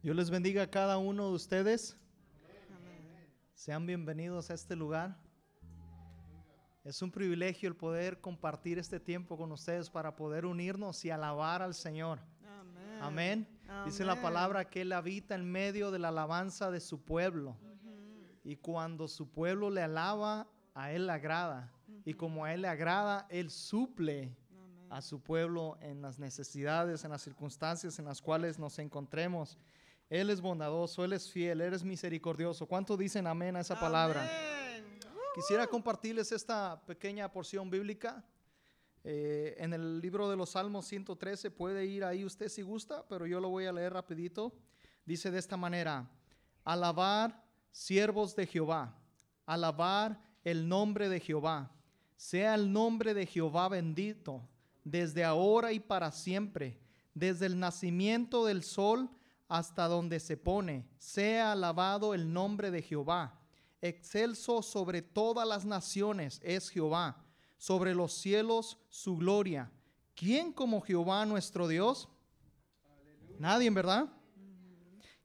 Dios les bendiga a cada uno de ustedes. Sean bienvenidos a este lugar. Es un privilegio el poder compartir este tiempo con ustedes para poder unirnos y alabar al Señor. Amén. Dice la palabra que Él habita en medio de la alabanza de su pueblo. Y cuando su pueblo le alaba, a Él le agrada. Y como a Él le agrada, Él suple a su pueblo en las necesidades, en las circunstancias en las cuales nos encontremos. Él es bondadoso, Él es fiel, Él es misericordioso. ¿Cuánto dicen amén a esa palabra? Quisiera compartirles esta pequeña porción bíblica. Eh, en el libro de los Salmos 113 puede ir ahí usted si gusta, pero yo lo voy a leer rapidito. Dice de esta manera, alabar siervos de Jehová, alabar el nombre de Jehová. Sea el nombre de Jehová bendito desde ahora y para siempre, desde el nacimiento del sol hasta donde se pone. Sea alabado el nombre de Jehová. Excelso sobre todas las naciones es Jehová, sobre los cielos su gloria. ¿Quién como Jehová nuestro Dios? Nadie, verdad.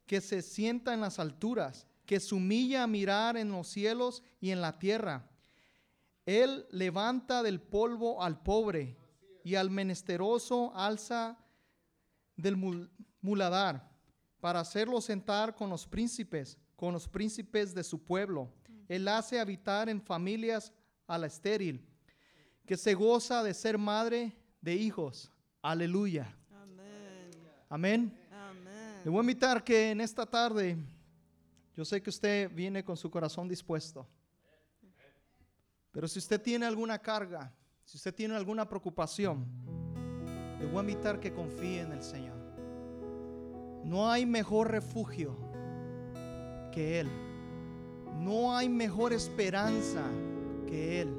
Que se sienta en las alturas, que se humilla a mirar en los cielos y en la tierra. Él levanta del polvo al pobre y al menesteroso alza del muladar para hacerlo sentar con los príncipes, con los príncipes de su pueblo. Él hace habitar en familias a la estéril, que se goza de ser madre de hijos. Aleluya. Amén. Amén. Le voy a invitar que en esta tarde, yo sé que usted viene con su corazón dispuesto, pero si usted tiene alguna carga, si usted tiene alguna preocupación, le voy a invitar que confíe en el Señor. No hay mejor refugio que Él. No hay mejor esperanza que Él.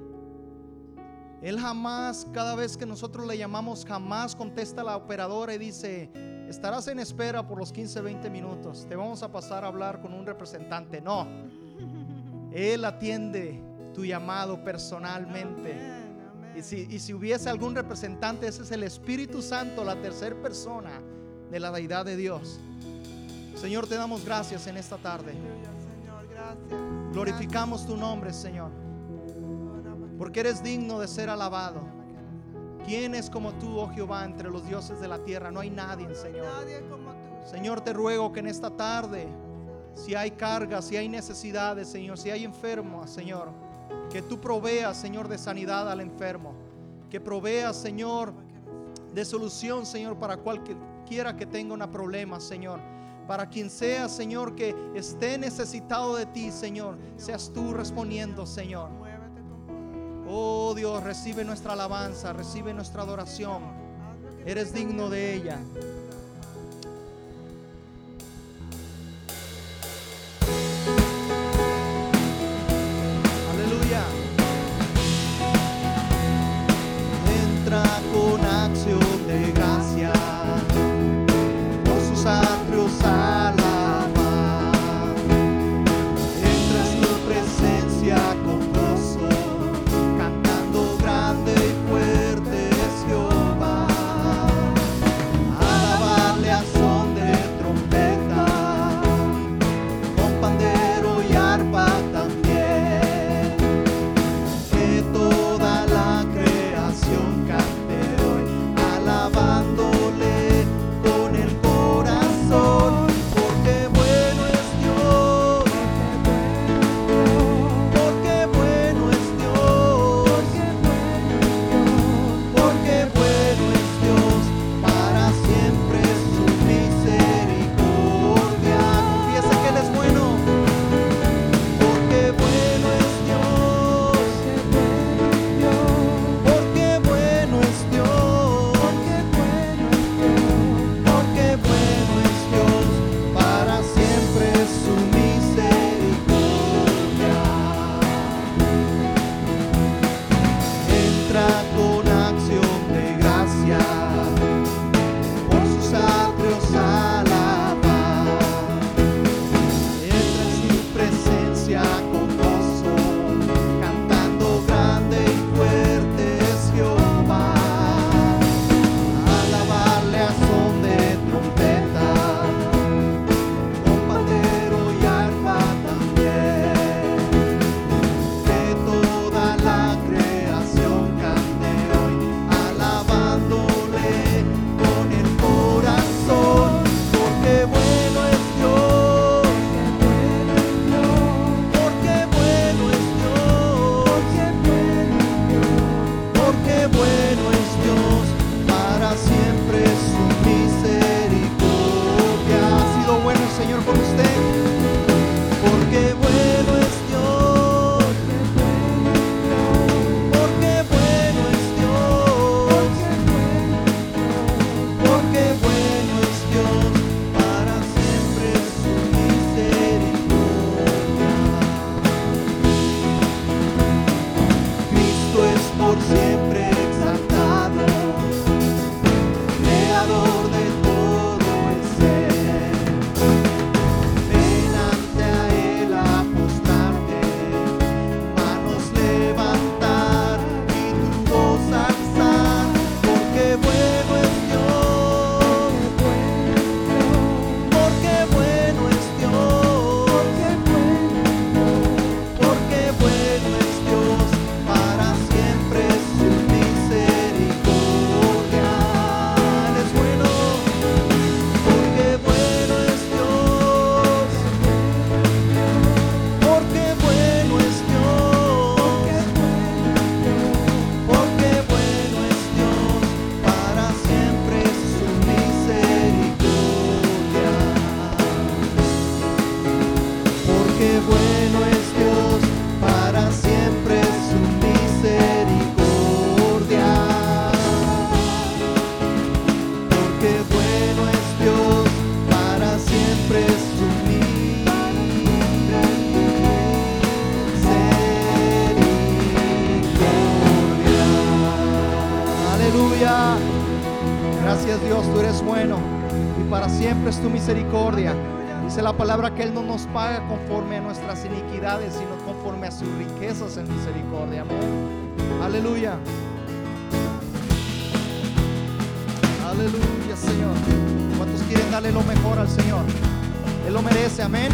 Él jamás, cada vez que nosotros le llamamos, jamás contesta la operadora y dice, estarás en espera por los 15, 20 minutos. Te vamos a pasar a hablar con un representante. No. Él atiende tu llamado personalmente. Y si, hubiese algún representante, ese es el Espíritu Santo, la tercera persona de la deidad de Dios. Señor, te damos gracias en esta tarde. Glorificamos tu nombre, Señor. Porque eres digno de ser alabado. ¿Quién es como tú, oh Jehová, entre los dioses de la tierra? No hay nadie, Señor. Señor, te ruego que en esta tarde, si hay cargas, si hay necesidades, Señor, si hay enfermos, Señor, que tú proveas, Señor, de sanidad al enfermo. Que proveas, Señor, de solución, Señor, para cualquiera que tenga un problema, Señor. Para quien sea, Señor, que esté necesitado de ti, Señor, seas tú respondiendo, Señor. Oh Dios, recibe nuestra alabanza, recibe nuestra adoración. Eres digno de ella. paga conforme a nuestras iniquidades, sino conforme a sus riquezas en misericordia. Amén. Aleluya. Aleluya, Señor. ¿Cuántos quieren darle lo mejor al Señor? Él lo merece, amén.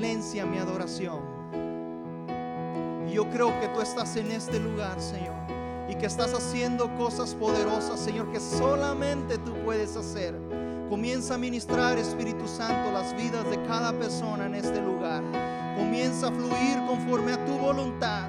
excelencia mi adoración. Y yo creo que tú estás en este lugar, Señor, y que estás haciendo cosas poderosas, Señor, que solamente tú puedes hacer. Comienza a ministrar, Espíritu Santo, las vidas de cada persona en este lugar. Comienza a fluir conforme a tu voluntad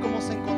como se encontraban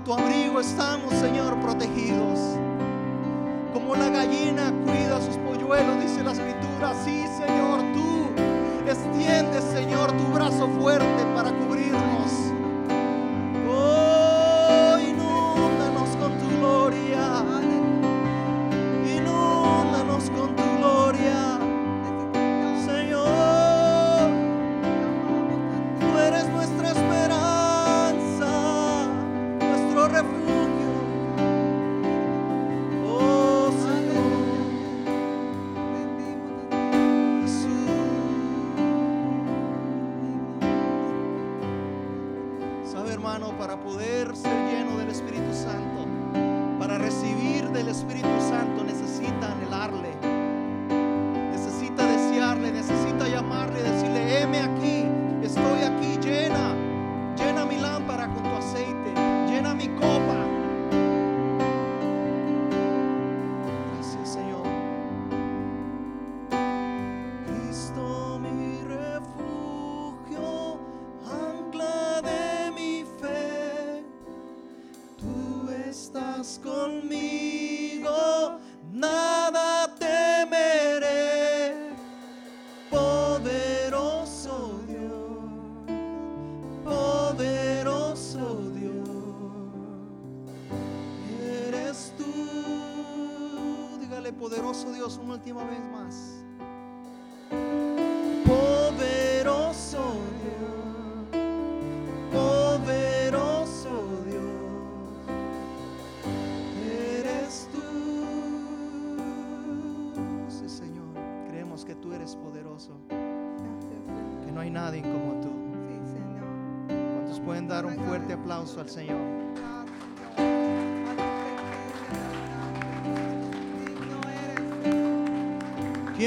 tu abrigo estamos, Señor, protegidos. Como la gallina cuida sus polluelos, dice la escritura, sí, Señor, tú extiendes, Señor, tu brazo fuerte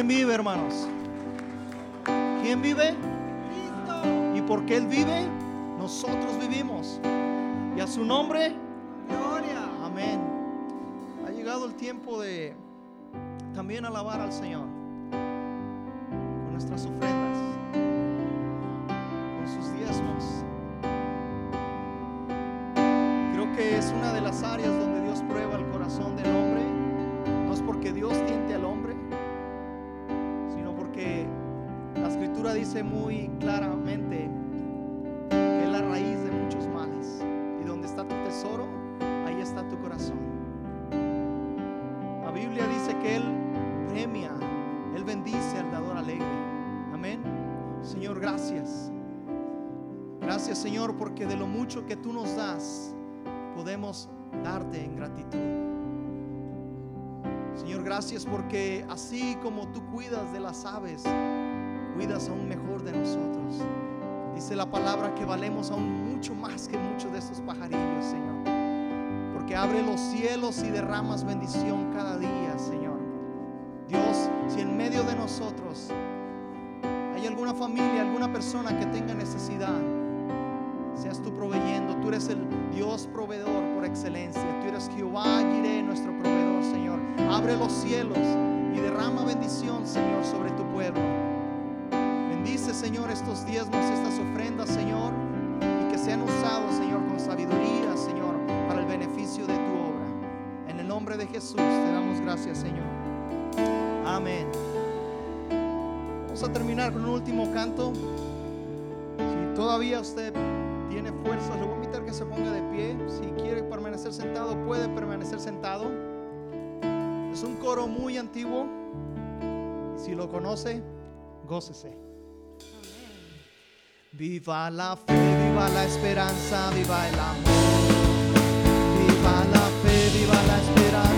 ¿Quién vive, hermanos? ¿Quién vive? Y porque Él vive, nosotros vivimos. Y a su nombre, Gloria. Amén. Ha llegado el tiempo de también alabar al Señor con nuestras ofrendas, con sus diezmos. Creo que es una de las áreas dice muy claramente que es la raíz de muchos males. Y donde está tu tesoro, ahí está tu corazón. La Biblia dice que Él premia, Él bendice al dador alegre. Amén. Señor, gracias. Gracias, Señor, porque de lo mucho que tú nos das, podemos darte en gratitud. Señor, gracias porque así como tú cuidas de las aves, cuidas aún mejor de nosotros. Dice la palabra que valemos aún mucho más que muchos de esos pajarillos, Señor. Porque abre los cielos y derramas bendición cada día, Señor. Dios, si en medio de nosotros hay alguna familia, alguna persona que tenga necesidad, seas tú proveyendo. Tú eres el Dios proveedor por excelencia. Tú eres Jehová Jireh, nuestro proveedor, Señor. Abre los cielos y derrama bendición, Señor, sobre tu pueblo. Bendice, Señor, estos diezmos, estas ofrendas, Señor, y que sean usados, Señor, con sabiduría, Señor, para el beneficio de tu obra. En el nombre de Jesús te damos gracias, Señor. Amén. Vamos a terminar con un último canto. Si todavía usted tiene fuerzas, le voy a invitar que se ponga de pie. Si quiere permanecer sentado, puede permanecer sentado. Es un coro muy antiguo. Si lo conoce, gócese. Viva la fe, viva la esperanza, viva el amor. Viva la fe, viva la esperanza,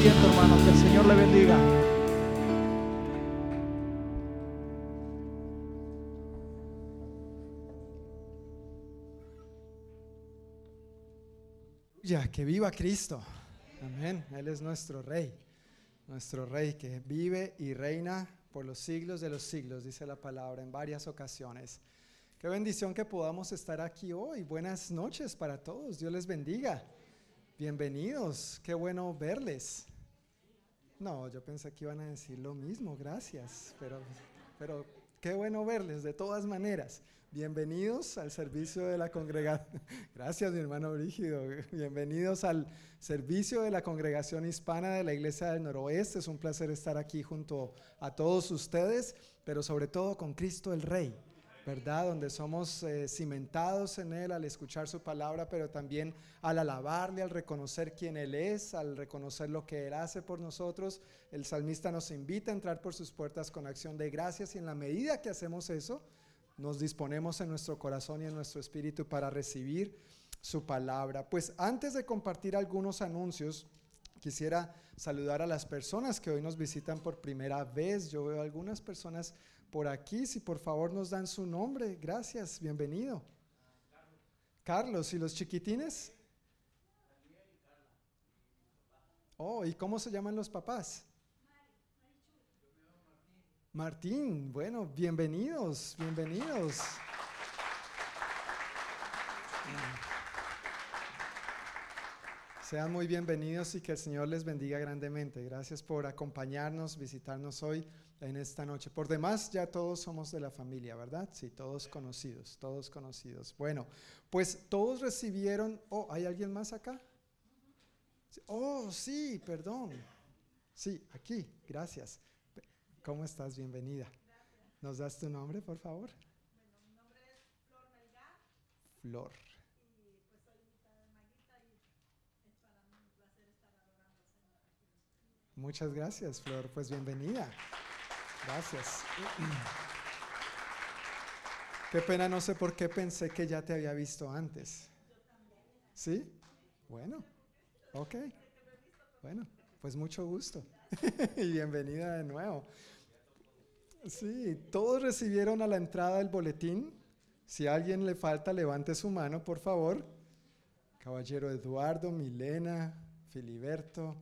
asiento. Que el Señor le bendiga. Ya, que viva Cristo. Amén. Él es nuestro rey. Nuestro rey que vive y reina por los siglos de los siglos, dice la palabra en varias ocasiones. Qué bendición que podamos estar aquí hoy. Buenas noches para todos. Dios les bendiga. Bienvenidos. Qué bueno verles. No, yo pensé que iban a decir lo mismo. Gracias. Pero, pero qué bueno verles de todas maneras. Bienvenidos al servicio de la congregación. Gracias, mi hermano Brígido. Bienvenidos al servicio de la congregación hispana de la Iglesia del Noroeste. Es un placer estar aquí junto a todos ustedes, pero sobre todo con Cristo el Rey, ¿verdad? Donde somos eh, cimentados en Él al escuchar su palabra, pero también al alabarle, al reconocer quién Él es, al reconocer lo que Él hace por nosotros. El salmista nos invita a entrar por sus puertas con acción de gracias y en la medida que hacemos eso, nos disponemos en nuestro corazón y en nuestro espíritu para recibir su palabra. Pues antes de compartir algunos anuncios, quisiera saludar a las personas que hoy nos visitan por primera vez. Yo veo algunas personas por aquí. Si por favor nos dan su nombre. Gracias, bienvenido. Carlos, ¿y los chiquitines? Oh, ¿y cómo se llaman los papás? Martín, bueno, bienvenidos, bienvenidos. Sean muy bienvenidos y que el Señor les bendiga grandemente. Gracias por acompañarnos, visitarnos hoy en esta noche. Por demás, ya todos somos de la familia, ¿verdad? Sí, todos conocidos, todos conocidos. Bueno, pues todos recibieron, oh, ¿hay alguien más acá? Oh, sí, perdón. Sí, aquí, gracias. ¿Cómo estás? Bienvenida. ¿Nos das tu nombre, por favor? Mi nombre es Flor Melgar Flor. Muchas gracias, Flor. Pues bienvenida. Gracias. Qué pena, no sé por qué pensé que ya te había visto antes. ¿Sí? Bueno, ok. Bueno, pues mucho gusto. y bienvenida de nuevo. Sí, todos recibieron a la entrada el boletín. Si a alguien le falta, levante su mano, por favor. Caballero Eduardo, Milena, Filiberto,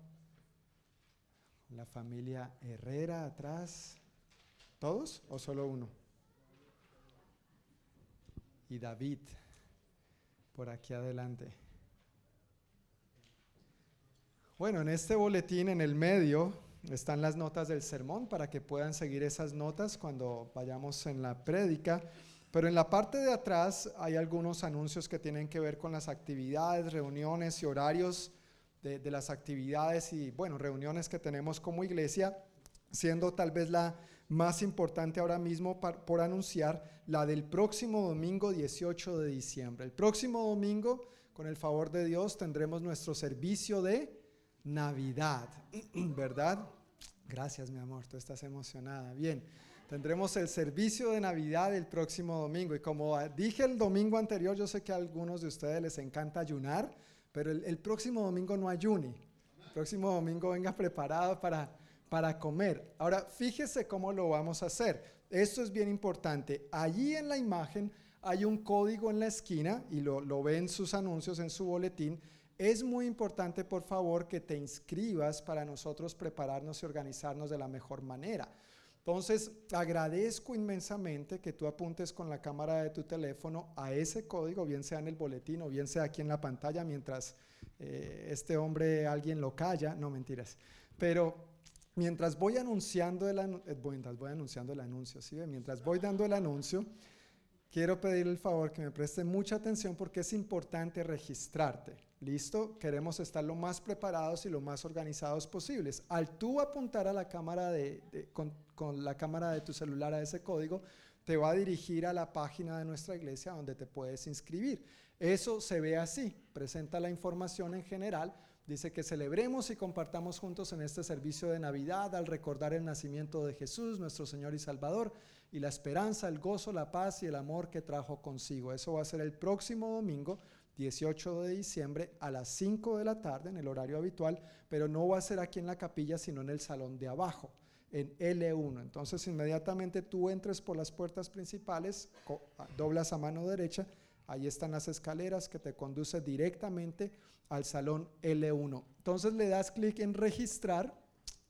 la familia Herrera atrás. ¿Todos o solo uno? Y David, por aquí adelante. Bueno, en este boletín, en el medio, están las notas del sermón para que puedan seguir esas notas cuando vayamos en la prédica. Pero en la parte de atrás hay algunos anuncios que tienen que ver con las actividades, reuniones y horarios de, de las actividades y, bueno, reuniones que tenemos como iglesia, siendo tal vez la más importante ahora mismo por anunciar, la del próximo domingo 18 de diciembre. El próximo domingo, con el favor de Dios, tendremos nuestro servicio de Navidad, ¿verdad? Gracias, mi amor, tú estás emocionada. Bien, tendremos el servicio de Navidad el próximo domingo. Y como dije el domingo anterior, yo sé que a algunos de ustedes les encanta ayunar, pero el, el próximo domingo no ayune. El próximo domingo venga preparado para, para comer. Ahora, fíjese cómo lo vamos a hacer. Esto es bien importante. Allí en la imagen hay un código en la esquina y lo, lo ve en sus anuncios, en su boletín. Es muy importante, por favor, que te inscribas para nosotros prepararnos y organizarnos de la mejor manera. Entonces, agradezco inmensamente que tú apuntes con la cámara de tu teléfono a ese código, bien sea en el boletín o bien sea aquí en la pantalla, mientras eh, este hombre, alguien lo calla. No, mentiras. Pero mientras voy anunciando el, anu- eh, mientras voy anunciando el anuncio, ¿sí? Mientras voy dando el anuncio, quiero pedirle el favor que me preste mucha atención porque es importante registrarte. ¿Listo? Queremos estar lo más preparados y lo más organizados posibles. Al tú apuntar a la cámara de, de- con, con la cámara de tu celular a ese código, te va a dirigir a la página de nuestra iglesia donde te puedes inscribir. Eso se ve así, presenta la información en general, dice que celebremos y compartamos juntos en este servicio de Navidad al recordar el nacimiento de Jesús, nuestro Señor y Salvador, y la esperanza, el gozo, la paz y el amor que trajo consigo. Eso va a ser el próximo domingo 18 de diciembre a las 5 de la tarde en el horario habitual, pero no va a ser aquí en la capilla, sino en el salón de abajo, en L1. Entonces inmediatamente tú entres por las puertas principales, doblas a mano derecha, ahí están las escaleras que te conduce directamente al salón L1. Entonces le das clic en registrar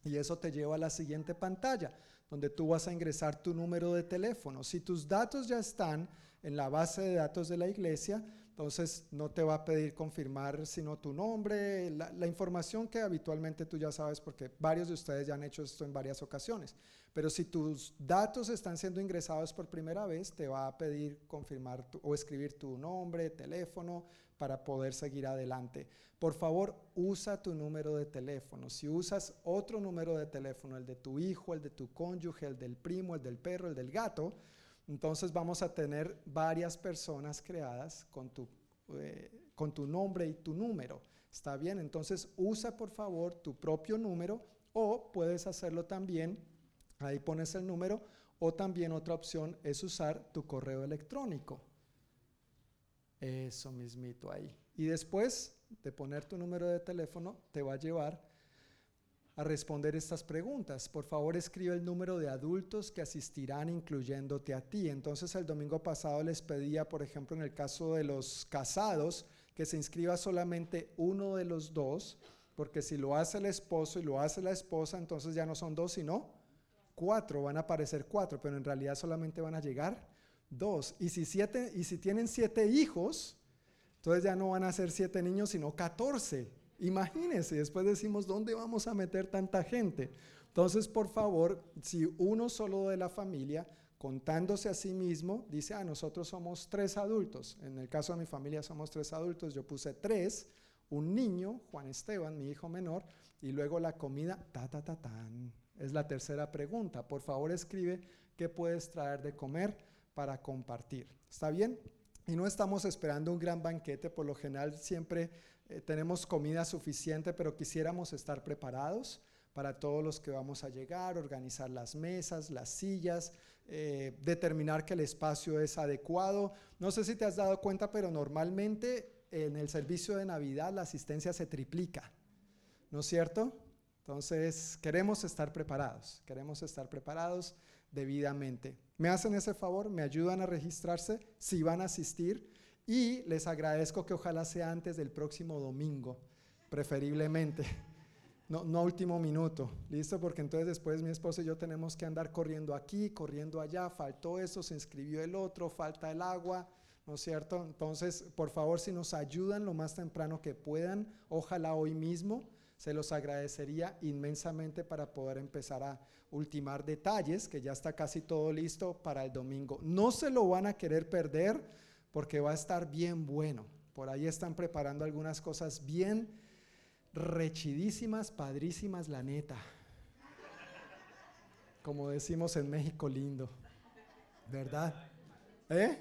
y eso te lleva a la siguiente pantalla, donde tú vas a ingresar tu número de teléfono. Si tus datos ya están en la base de datos de la iglesia, entonces no te va a pedir confirmar sino tu nombre, la, información que habitualmente tú ya sabes porque varios de ustedes ya han hecho esto en varias ocasiones. Pero si tus datos están siendo ingresados por primera vez, te va a pedir confirmar o escribir tu nombre, teléfono para poder seguir adelante. Por favor, usa tu número de teléfono. Si usas otro número de teléfono, el de tu hijo, el de tu cónyuge, el del primo, el del perro, el del gato, entonces vamos a tener varias personas creadas con tu, eh, con tu nombre y tu número. ¿Está bien? Entonces usa por favor tu propio número o puedes hacerlo también, ahí pones el número, o también otra opción es usar tu correo electrónico. Eso mismito ahí. Y después de poner tu número de teléfono, te va a llevar a responder estas preguntas. Por favor, escribe el número de adultos que asistirán incluyéndote a ti. Entonces, el domingo pasado les pedía, por ejemplo, en el caso de los casados, que se inscriba solamente uno de los dos, porque si lo hace el esposo y lo hace la esposa, entonces ya no son dos, sino cuatro, van a aparecer cuatro, pero en realidad solamente van a llegar dos. Y si, siete, y si tienen siete hijos, entonces ya no van a ser siete niños, sino catorce. Imagínense, después decimos, ¿dónde vamos a meter tanta gente? Entonces, por favor, si uno solo de la familia, contándose a sí mismo, dice, ah, nosotros somos tres adultos. En el caso de mi familia somos tres adultos, yo puse tres, un niño, Juan Esteban, mi hijo menor, y luego la comida, ta, ta, ta, tan. Es la tercera pregunta. Por favor, escribe qué puedes traer de comer para compartir. ¿Está bien? Y no estamos esperando un gran banquete, por lo general siempre eh, tenemos comida suficiente, pero quisiéramos estar preparados para todos los que vamos a llegar, organizar las mesas, las sillas, eh, determinar que el espacio es adecuado. No sé si te has dado cuenta, pero normalmente en el servicio de Navidad la asistencia se triplica, ¿no es cierto? Entonces, queremos estar preparados, queremos estar preparados debidamente. ¿Me hacen ese favor? ¿Me ayudan a registrarse si van a asistir? Y les agradezco que ojalá sea antes del próximo domingo, preferiblemente. No, último minuto, ¿listo? Porque entonces después mi esposo y yo tenemos que andar corriendo aquí, corriendo allá, faltó eso, se inscribió el otro, falta el agua, ¿no es cierto? Entonces, por favor, si nos ayudan lo más temprano que puedan, ojalá hoy mismo, se los agradecería inmensamente para poder empezar a ultimar detalles, que ya está casi todo listo para el domingo. No se lo van a querer perder porque va a estar bien bueno. Por ahí están preparando algunas cosas bien rechidísimas, padrísimas, la neta. Como decimos en México lindo. ¿Verdad? ¿Eh?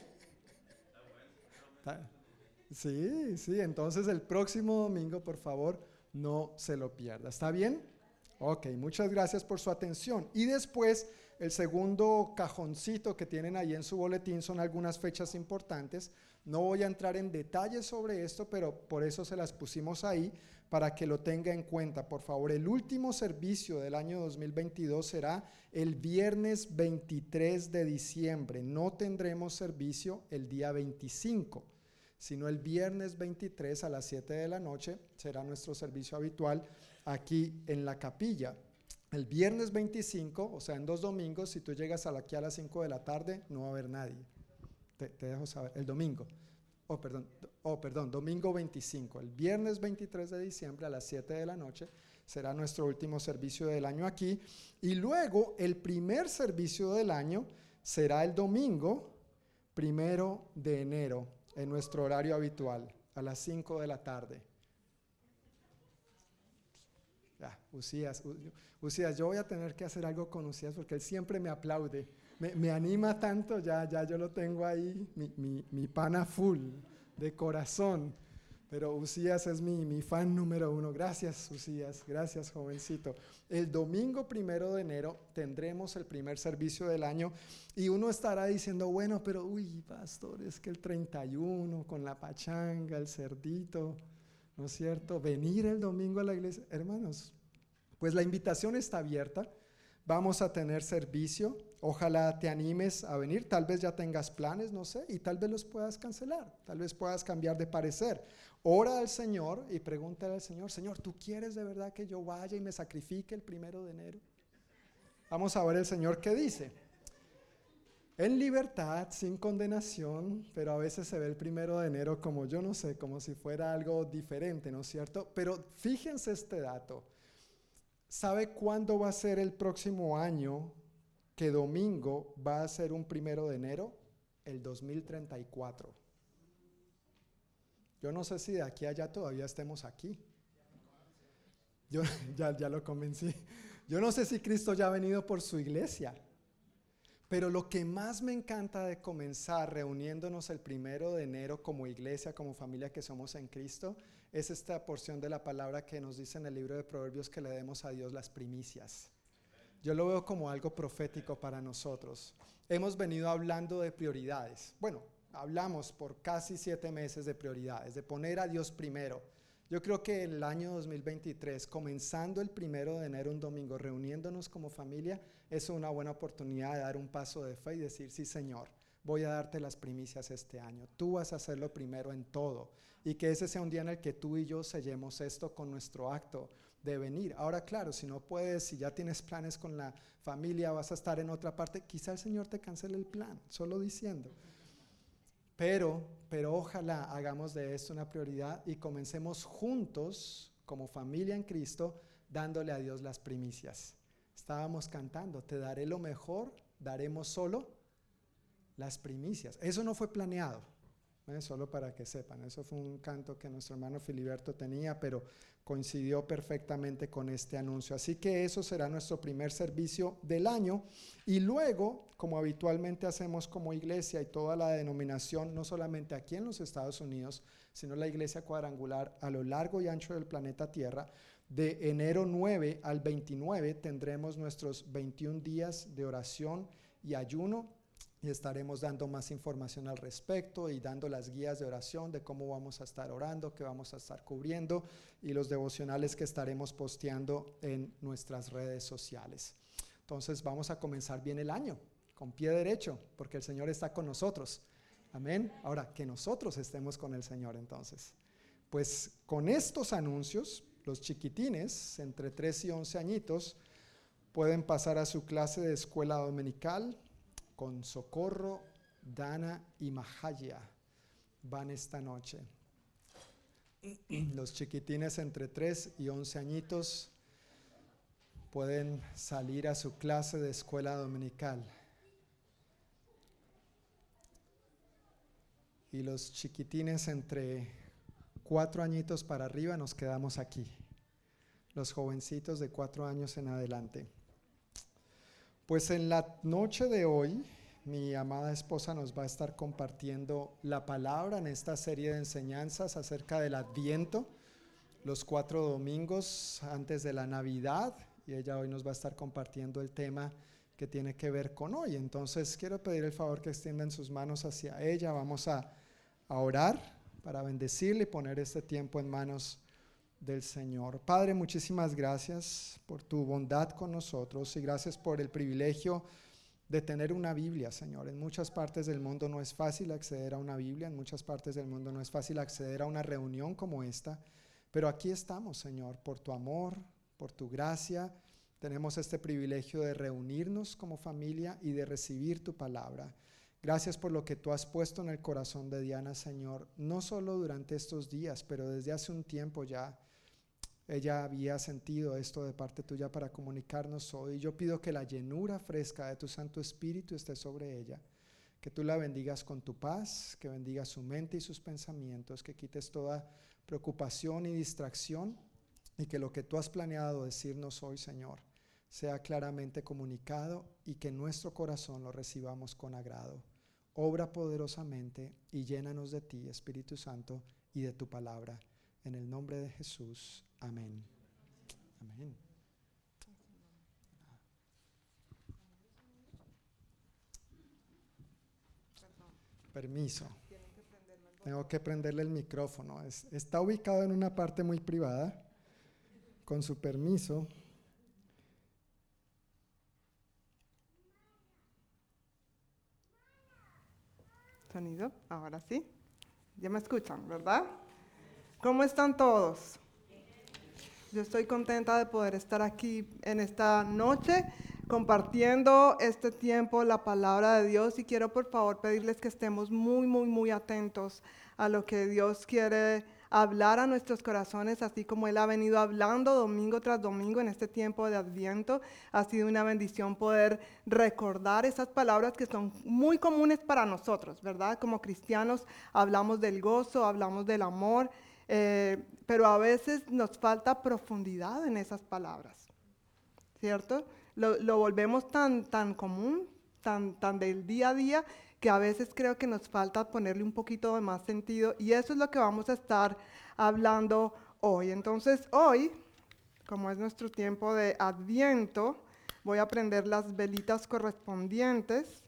Sí, sí, entonces el próximo domingo, por favor, no se lo pierda. ¿Está bien? Ok, muchas gracias por su atención. Y después el segundo cajoncito que tienen ahí en su boletín son algunas fechas importantes. No voy a entrar en detalles sobre esto, pero por eso se las pusimos ahí para que lo tenga en cuenta. Por favor, el último servicio del año 2022 será el viernes 23 de diciembre. No tendremos servicio el día 25, sino el viernes 23 a las 7 de la noche será nuestro servicio habitual aquí en la capilla. El viernes 25, o sea, en dos domingos, si tú llegas aquí a las 5 de la tarde, no va a haber nadie. Te, dejo saber. El domingo. Oh, perdón. Oh, perdón. Domingo 25. El viernes 23 de diciembre a las 7 de la noche será nuestro último servicio del año aquí. Y luego el primer servicio del año será el domingo primero de enero en nuestro horario habitual, a las 5 de la tarde. Ya, Usías, Usías, yo voy a tener que hacer algo con Usías porque él siempre me aplaude me, me anima tanto, ya, ya yo lo tengo ahí, mi, mi, mi pana full, de corazón. Pero Usías es mi, mi fan número uno. Gracias, Usías. Gracias, jovencito. El domingo primero de enero tendremos el primer servicio del año y uno estará diciendo, bueno, pero uy, pastor, es que el 31 con la pachanga, el cerdito, ¿no es cierto? Venir el domingo a la iglesia. Hermanos, pues la invitación está abierta. Vamos a tener servicio. Ojalá te animes a venir. Tal vez ya tengas planes, no sé, y tal vez los puedas cancelar. Tal vez puedas cambiar de parecer. Ora al Señor y pregúntale al Señor, Señor, ¿tú quieres de verdad que yo vaya y me sacrifique el primero de enero? Vamos a ver el Señor qué dice. En libertad, sin condenación, pero a veces se ve el primero de enero como yo no sé, como si fuera algo diferente, ¿no es cierto? Pero fíjense este dato. ¿Sabe cuándo va a ser el próximo año que domingo va a ser un primero de enero? El 2034. Yo no sé si de aquí a allá todavía estemos aquí. Yo ya, ya lo convencí. Yo no sé si Cristo ya ha venido por su iglesia. Pero lo que más me encanta de comenzar reuniéndonos el primero de enero como iglesia, como familia que somos en Cristo, es esta porción de la palabra que nos dice en el libro de Proverbios que le demos a Dios las primicias. Yo lo veo como algo profético para nosotros. Hemos venido hablando de prioridades. Bueno, hablamos por casi siete meses de prioridades, de poner a Dios primero. Yo creo que el año 2023, comenzando el primero de enero, un domingo, reuniéndonos como familia, es una buena oportunidad de dar un paso de fe y decir, sí Señor, voy a darte las primicias este año. Tú vas a hacerlo primero en todo. Y que ese sea un día en el que tú y yo sellemos esto con nuestro acto de venir. Ahora, claro, si no puedes, si ya tienes planes con la familia, vas a estar en otra parte, quizá el Señor te cancele el plan, solo diciendo. Pero, pero ojalá hagamos de esto una prioridad y comencemos juntos, como familia en Cristo, dándole a Dios las primicias. Estábamos cantando, te daré lo mejor, daremos solo las primicias. Eso no fue planeado, ¿eh? solo para que sepan. Eso fue un canto que nuestro hermano Filiberto tenía, pero coincidió perfectamente con este anuncio. Así que eso será nuestro primer servicio del año. Y luego, como habitualmente hacemos como iglesia y toda la denominación, no solamente aquí en los Estados Unidos, sino la iglesia cuadrangular a lo largo y ancho del planeta Tierra, de enero 9 al 29 tendremos nuestros 21 días de oración y ayuno y estaremos dando más información al respecto y dando las guías de oración de cómo vamos a estar orando, qué vamos a estar cubriendo y los devocionales que estaremos posteando en nuestras redes sociales. Entonces vamos a comenzar bien el año, con pie derecho, porque el Señor está con nosotros. Amén. Ahora, que nosotros estemos con el Señor entonces. Pues con estos anuncios, los chiquitines, entre 3 y 11 añitos, pueden pasar a su clase de escuela dominical con Socorro, Dana y Mahaya. Van esta noche. Los chiquitines entre 3 y 11 añitos pueden salir a su clase de escuela dominical. Y los chiquitines entre 4 añitos para arriba nos quedamos aquí. Los jovencitos de 4 años en adelante. Pues en la noche de hoy, mi amada esposa nos va a estar compartiendo la palabra en esta serie de enseñanzas acerca del Adviento, los cuatro domingos antes de la Navidad, y ella hoy nos va a estar compartiendo el tema que tiene que ver con hoy. Entonces quiero pedir el favor que extiendan sus manos hacia ella. Vamos a, a orar para bendecirle y poner este tiempo en manos del Señor. Padre, muchísimas gracias por tu bondad con nosotros y gracias por el privilegio de tener una Biblia, Señor. En muchas partes del mundo no es fácil acceder a una Biblia, en muchas partes del mundo no es fácil acceder a una reunión como esta, pero aquí estamos, Señor, por tu amor, por tu gracia. Tenemos este privilegio de reunirnos como familia y de recibir tu palabra. Gracias por lo que tú has puesto en el corazón de Diana, Señor, no solo durante estos días, pero desde hace un tiempo ya. Ella había sentido esto de parte tuya para comunicarnos hoy. Yo pido que la llenura fresca de tu Santo Espíritu esté sobre ella. Que tú la bendigas con tu paz, que bendigas su mente y sus pensamientos, que quites toda preocupación y distracción y que lo que tú has planeado decirnos hoy, Señor, sea claramente comunicado y que nuestro corazón lo recibamos con agrado. Obra poderosamente y llénanos de ti, Espíritu Santo, y de tu palabra. En el nombre de Jesús. Amén. Amén. Permiso. Tengo que prenderle el micrófono. Es- está ubicado en una parte muy privada. Con su permiso. Sonido, ahora sí. Ya me escuchan, ¿verdad? ¿Cómo están todos? Yo estoy contenta de poder estar aquí en esta noche compartiendo este tiempo la palabra de Dios y quiero por favor pedirles que estemos muy, muy, muy atentos a lo que Dios quiere hablar a nuestros corazones, así como Él ha venido hablando domingo tras domingo en este tiempo de Adviento. Ha sido una bendición poder recordar esas palabras que son muy comunes para nosotros, ¿verdad? Como cristianos hablamos del gozo, hablamos del amor, eh, pero a veces nos falta profundidad en esas palabras, ¿cierto? Lo, lo volvemos tan, tan común, tan, tan del día a día, que a veces creo que nos falta ponerle un poquito de más sentido y eso es lo que vamos a estar hablando hoy. Entonces hoy, como es nuestro tiempo de adviento, voy a prender las velitas correspondientes.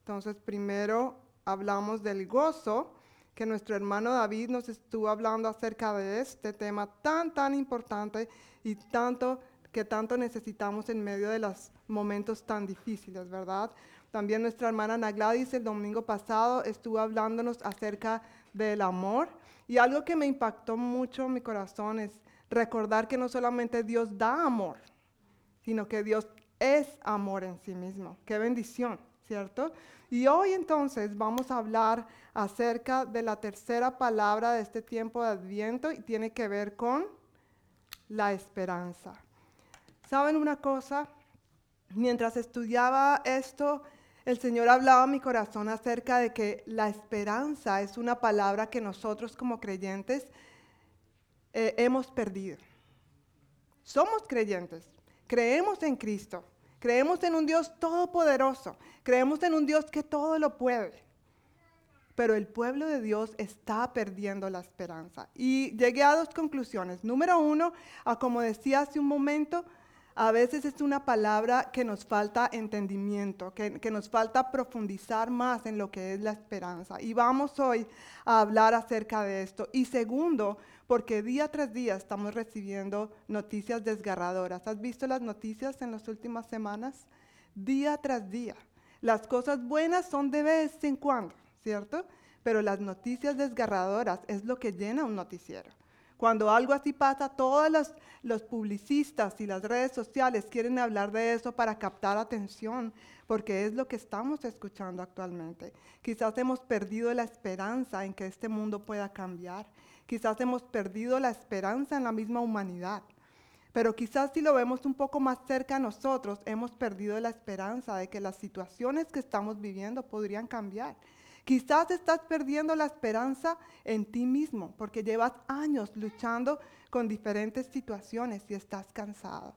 Entonces primero hablamos del gozo, que nuestro hermano David nos estuvo hablando acerca de este tema tan, tan importante y tanto que tanto necesitamos en medio de los momentos tan difíciles, ¿verdad? También nuestra hermana Ana Gladys el domingo pasado estuvo hablándonos acerca del amor y algo que me impactó mucho en mi corazón es recordar que no solamente Dios da amor, sino que Dios es amor en sí mismo. Qué bendición, ¿cierto? Y hoy entonces vamos a hablar acerca de la tercera palabra de este tiempo de Adviento y tiene que ver con la esperanza. ¿Saben una cosa? Mientras estudiaba esto, el Señor hablaba a mi corazón acerca de que la esperanza es una palabra que nosotros como creyentes eh, hemos perdido. Somos creyentes, creemos en Cristo, creemos en un Dios todopoderoso, creemos en un Dios que todo lo puede. Pero el pueblo de Dios está perdiendo la esperanza. Y llegué a dos conclusiones. Número uno, a como decía hace un momento, a veces es una palabra que nos falta entendimiento, que, nos falta profundizar más en lo que es la esperanza. Y vamos hoy a hablar acerca de esto. Y segundo, porque día tras día estamos recibiendo noticias desgarradoras. ¿Has visto las noticias en las últimas semanas? Día tras día. Las cosas buenas son de vez en cuando, ¿cierto? Pero las noticias desgarradoras es lo que llena un noticiero. Cuando algo así pasa, todos los, los, publicistas y las redes sociales quieren hablar de eso para captar atención, porque es lo que estamos escuchando actualmente. Quizás hemos perdido la esperanza en que este mundo pueda cambiar. Quizás hemos perdido la esperanza en la misma humanidad. Pero quizás si lo vemos un poco más cerca a nosotros, hemos perdido la esperanza de que las situaciones que estamos viviendo podrían cambiar. Quizás estás perdiendo la esperanza en ti mismo porque llevas años luchando con diferentes situaciones y estás cansado.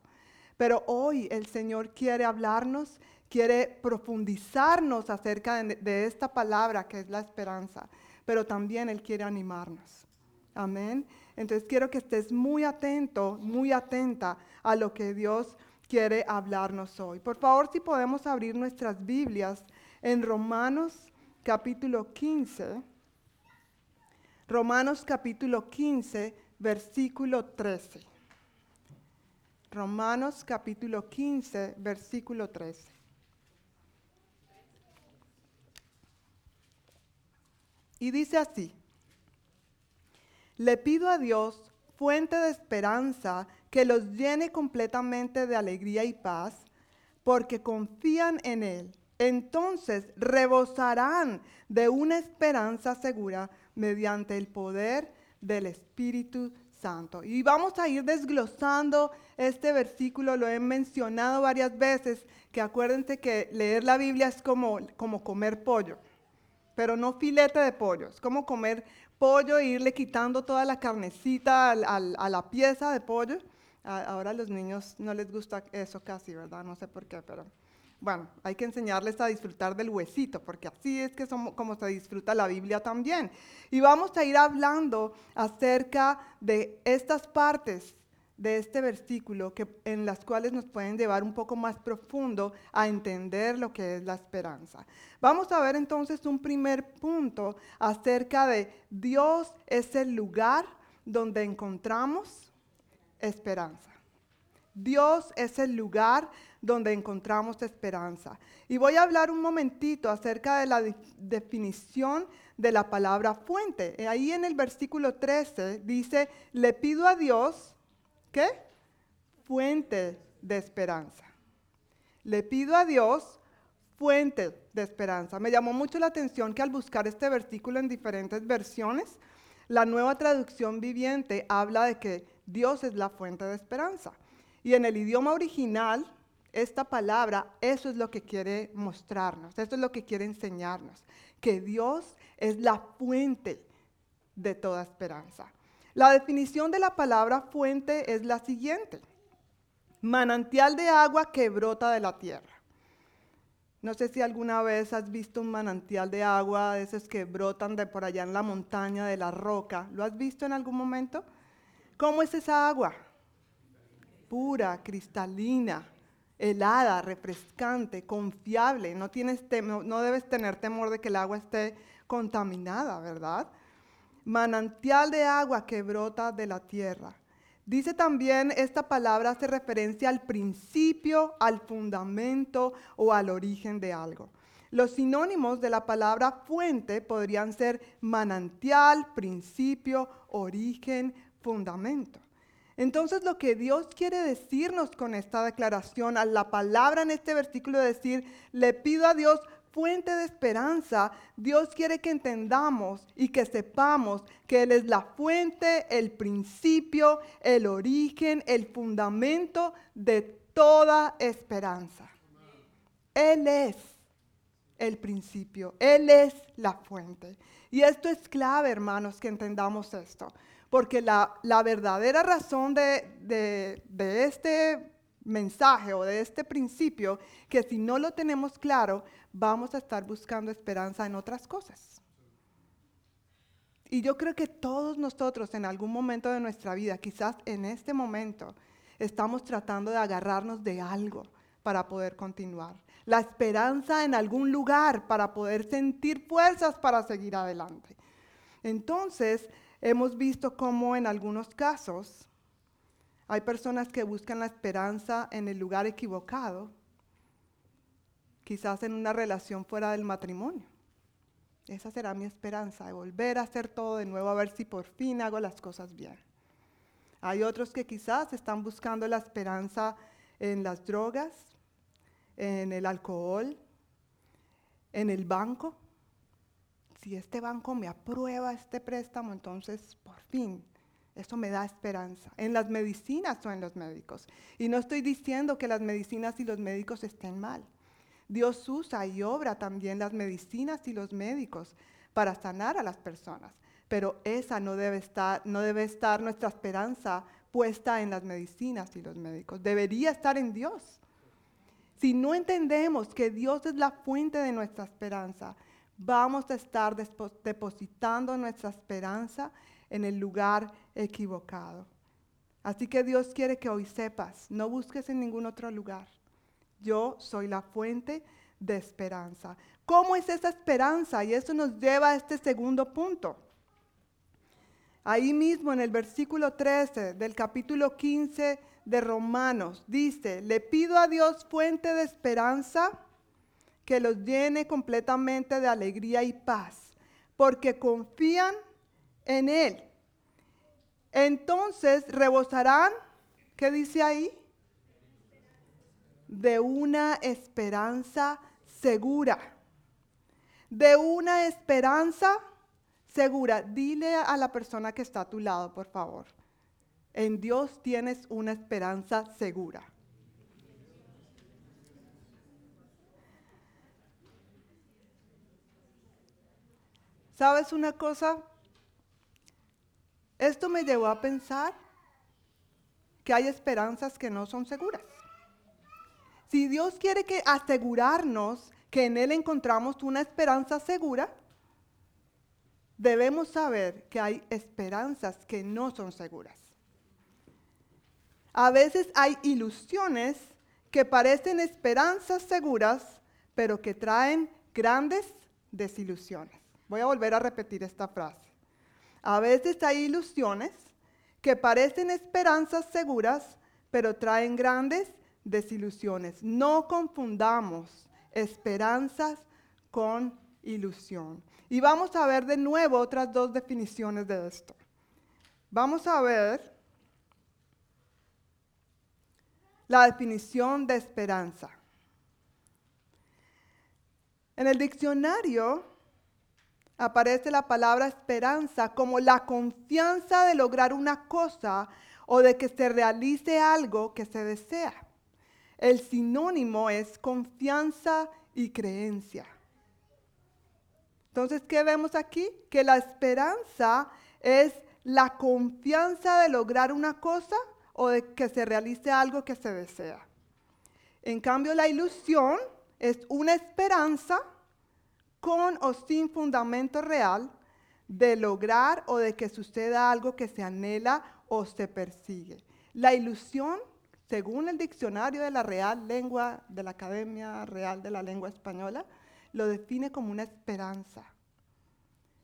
Pero hoy el Señor quiere hablarnos, quiere profundizarnos acerca de, esta palabra que es la esperanza, pero también Él quiere animarnos. Amén. Entonces quiero que estés muy atento, muy atenta a lo que Dios quiere hablarnos hoy. Por favor, si podemos abrir nuestras Biblias en Romanos capítulo 15, Romanos capítulo 15, versículo 13. Romanos capítulo 15, versículo 13. Y dice así, le pido a Dios, fuente de esperanza, que los llene completamente de alegría y paz, porque confían en Él entonces rebosarán de una esperanza segura mediante el poder del Espíritu Santo. Y vamos a ir desglosando este versículo, lo he mencionado varias veces, que acuérdense que leer la Biblia es como, como comer pollo, pero no filete de pollo, es como comer pollo e irle quitando toda la carnecita a la pieza de pollo. Ahora a los niños no les gusta eso casi, ¿verdad? No sé por qué, pero bueno, hay que enseñarles a disfrutar del huesito, porque así es que somos, como se disfruta la Biblia también. Y vamos a ir hablando acerca de estas partes de este versículo que, en las cuales nos pueden llevar un poco más profundo a entender lo que es la esperanza. Vamos a ver entonces un primer punto acerca de Dios es el lugar donde encontramos esperanza. Dios es el lugar donde encontramos esperanza. Y voy a hablar un momentito acerca de la de- definición de la palabra fuente. Eh, Ahí en el versículo 13 dice, le pido a Dios, ¿qué? Fuente de esperanza. Le pido a Dios fuente de esperanza. Me llamó mucho la atención que al buscar este versículo en diferentes versiones, la nueva traducción viviente habla de que Dios es la fuente de esperanza. Y en el idioma original, esta palabra, eso es lo que quiere mostrarnos, eso es lo que quiere enseñarnos, que Dios es la fuente de toda esperanza. La definición de la palabra fuente es la siguiente. Manantial de agua que brota de la tierra. No sé si alguna vez has visto un manantial de agua, de esos que brotan de por allá en la montaña, de la roca. ¿Lo has visto en algún momento? ¿Cómo es esa agua? Pura, cristalina, helada, refrescante, confiable. No, tienes no debes tener temor de que el agua esté contaminada, ¿verdad? Manantial de agua que brota de la tierra. Dice también, esta palabra hace referencia al principio, al fundamento o al origen de algo. Los sinónimos de la palabra fuente podrían ser manantial, principio, origen, fundamento. Entonces lo que Dios quiere decirnos con esta declaración, a la palabra en este versículo de decir, le pido a Dios fuente de esperanza, Dios quiere que entendamos y que sepamos que Él es la fuente, el principio, el origen, el fundamento de toda esperanza. Él es el principio, Él es la fuente. Y esto es clave, hermanos, que entendamos esto, porque la, la verdadera razón de, de- este mensaje o de este principio, que si no lo tenemos claro, vamos a estar buscando esperanza en otras cosas. Y yo creo que todos nosotros en algún momento de nuestra vida, quizás en este momento, estamos tratando de agarrarnos de algo para poder continuar. La esperanza en algún lugar para poder sentir fuerzas para seguir adelante. Entonces, hemos visto cómo en algunos casos hay personas que buscan la esperanza en el lugar equivocado, quizás en una relación fuera del matrimonio. Esa será mi esperanza, de volver a hacer todo de nuevo, a ver si por fin hago las cosas bien. Hay otros que quizás están buscando la esperanza en las drogas, en el alcohol, en el banco. Si este banco me aprueba este préstamo, entonces por fin eso me da esperanza. En las medicinas o en los médicos. Y no estoy diciendo que las medicinas y los médicos estén mal. Dios usa y obra también las medicinas y los médicos para sanar a las personas. Pero esa no debe estar, no debe estar nuestra esperanza puesta en las medicinas y los médicos. Debería estar en Dios. Si no entendemos que Dios es la fuente de nuestra esperanza, vamos a estar depositando nuestra esperanza en el lugar equivocado. Así que Dios quiere que hoy sepas, no busques en ningún otro lugar. Yo soy la fuente de esperanza. ¿Cómo es esa esperanza? Y eso nos lleva a este segundo punto. Ahí mismo en el versículo 13 del capítulo 15 de Romanos dice, le pido a Dios fuente de esperanza que los llene completamente de alegría y paz, porque confían en Él. Entonces rebosarán, ¿qué dice ahí? De una esperanza segura. De una esperanza segura. Dile a la persona que está a tu lado, por favor. En Dios tienes una esperanza segura. ¿Sabes una cosa? Esto me llevó a pensar que hay esperanzas que no son seguras. Si Dios quiere que asegurarnos que en Él encontramos una esperanza segura, debemos saber que hay esperanzas que no son seguras. A veces hay ilusiones que parecen esperanzas seguras, pero que traen grandes desilusiones. Voy a volver a repetir esta frase. A veces hay ilusiones que parecen esperanzas seguras, pero traen grandes desilusiones. No confundamos esperanzas con ilusión. Y vamos a ver de nuevo otras dos definiciones de esto. Vamos a ver la definición de esperanza. En el diccionario aparece la palabra esperanza como la confianza de lograr una cosa o de que se realice algo que se desea. El sinónimo es confianza y creencia. Entonces, ¿qué vemos aquí? Que la esperanza es la confianza de lograr una cosa o de que se realice algo que se desea. En cambio, la ilusión es una esperanza con o sin fundamento real de lograr o de que suceda algo que se anhela o se persigue. La ilusión, según el diccionario de la Real Lengua, de la Academia Real de la Lengua Española, lo define como una esperanza.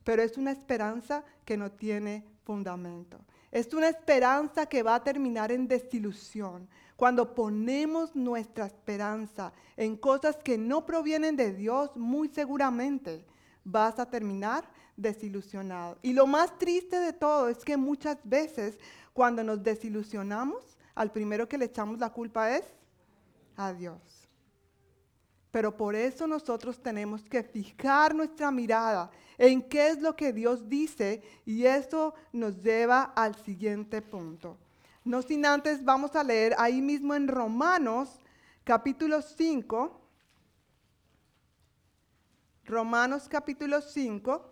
Pero es una esperanza que no tiene fundamento. Es una esperanza que va a terminar en desilusión. Cuando ponemos nuestra esperanza en cosas que no provienen de Dios, muy seguramente vas a terminar desilusionado. Y lo más triste de todo es que muchas veces cuando nos desilusionamos, al primero que le echamos la culpa es a Dios. Pero por eso nosotros tenemos que fijar nuestra mirada en qué es lo que Dios dice y eso nos lleva al siguiente punto. No sin antes vamos a leer ahí mismo en Romanos capítulo 5. Romanos capítulo 5,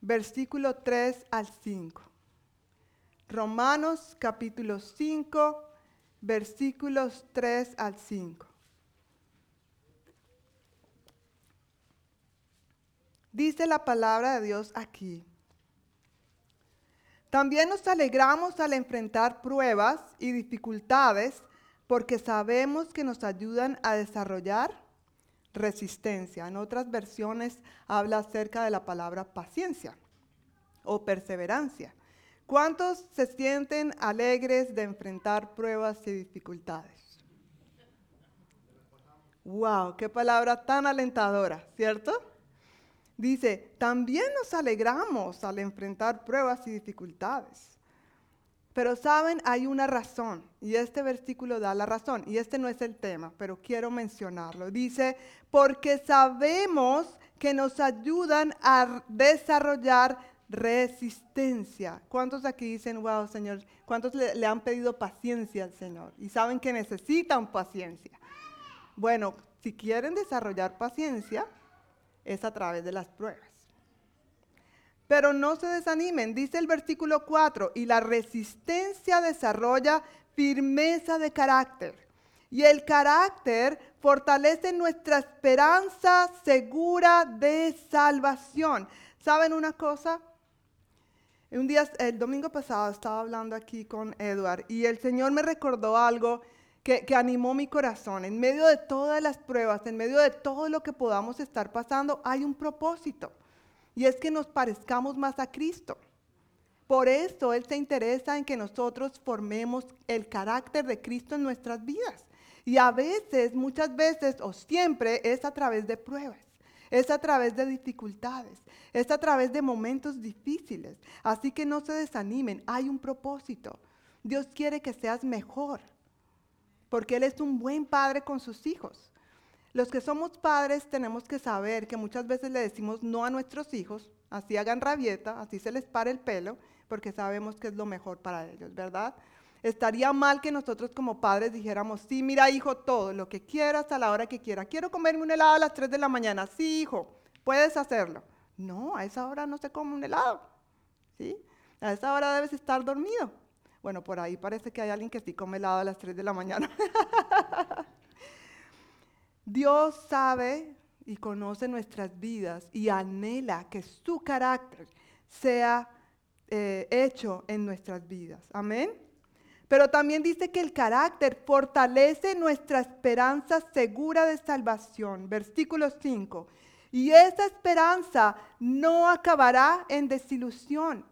versículo 3 al 5. Romanos capítulo 5, versículos 3 al 5. Dice la palabra de Dios aquí. También nos alegramos al enfrentar pruebas y dificultades porque sabemos que nos ayudan a desarrollar resistencia. En otras versiones habla acerca de la palabra paciencia o perseverancia. ¿Cuántos se sienten alegres de enfrentar pruebas y dificultades? Wow, qué palabra tan alentadora, ¿cierto? Dice, también nos alegramos al enfrentar pruebas y dificultades. Pero saben, hay una razón, y este versículo da la razón, y este no es el tema, pero quiero mencionarlo. Dice, porque sabemos que nos ayudan a desarrollar resistencia. ¿Cuántos aquí dicen, wow, Señor? ¿Cuántos le, han pedido paciencia al Señor? Y saben que necesitan paciencia. Bueno, si quieren desarrollar paciencia, es a través de las pruebas. Pero no se desanimen, dice el versículo 4, y la resistencia desarrolla firmeza de carácter. Y el carácter fortalece nuestra esperanza segura de salvación. ¿Saben una cosa? Un día, el domingo pasado, estaba hablando aquí con Edward y el Señor me recordó algo que, animó mi corazón. En medio de todas las pruebas, en medio de todo lo que podamos estar pasando, hay un propósito. Y es que nos parezcamos más a Cristo. Por eso Él se interesa en que nosotros formemos el carácter de Cristo en nuestras vidas. Y a veces, muchas veces o siempre es a través de pruebas. Es a través de dificultades, es a través de momentos difíciles. Así que no se desanimen, hay un propósito. Dios quiere que seas mejor, porque Él es un buen padre con sus hijos. Los que somos padres tenemos que saber que muchas veces le decimos no a nuestros hijos, así hagan rabieta, así se les pare el pelo, porque sabemos que es lo mejor para ellos, ¿verdad? Estaría mal que nosotros como padres dijéramos, sí, mira hijo, todo, lo que quieras a la hora que quieras. Quiero comerme un helado a las 3 de la mañana. Sí, hijo, puedes hacerlo. No, a esa hora no se come un helado. ¿sí? A esa hora debes estar dormido. Bueno, por ahí parece que hay alguien que sí come helado a las 3 de la mañana. Dios sabe y conoce nuestras vidas y anhela que su carácter sea eh, hecho en nuestras vidas. Amén. Pero también dice que el carácter fortalece nuestra esperanza segura de salvación. Versículo 5. Y esa esperanza no acabará en desilusión,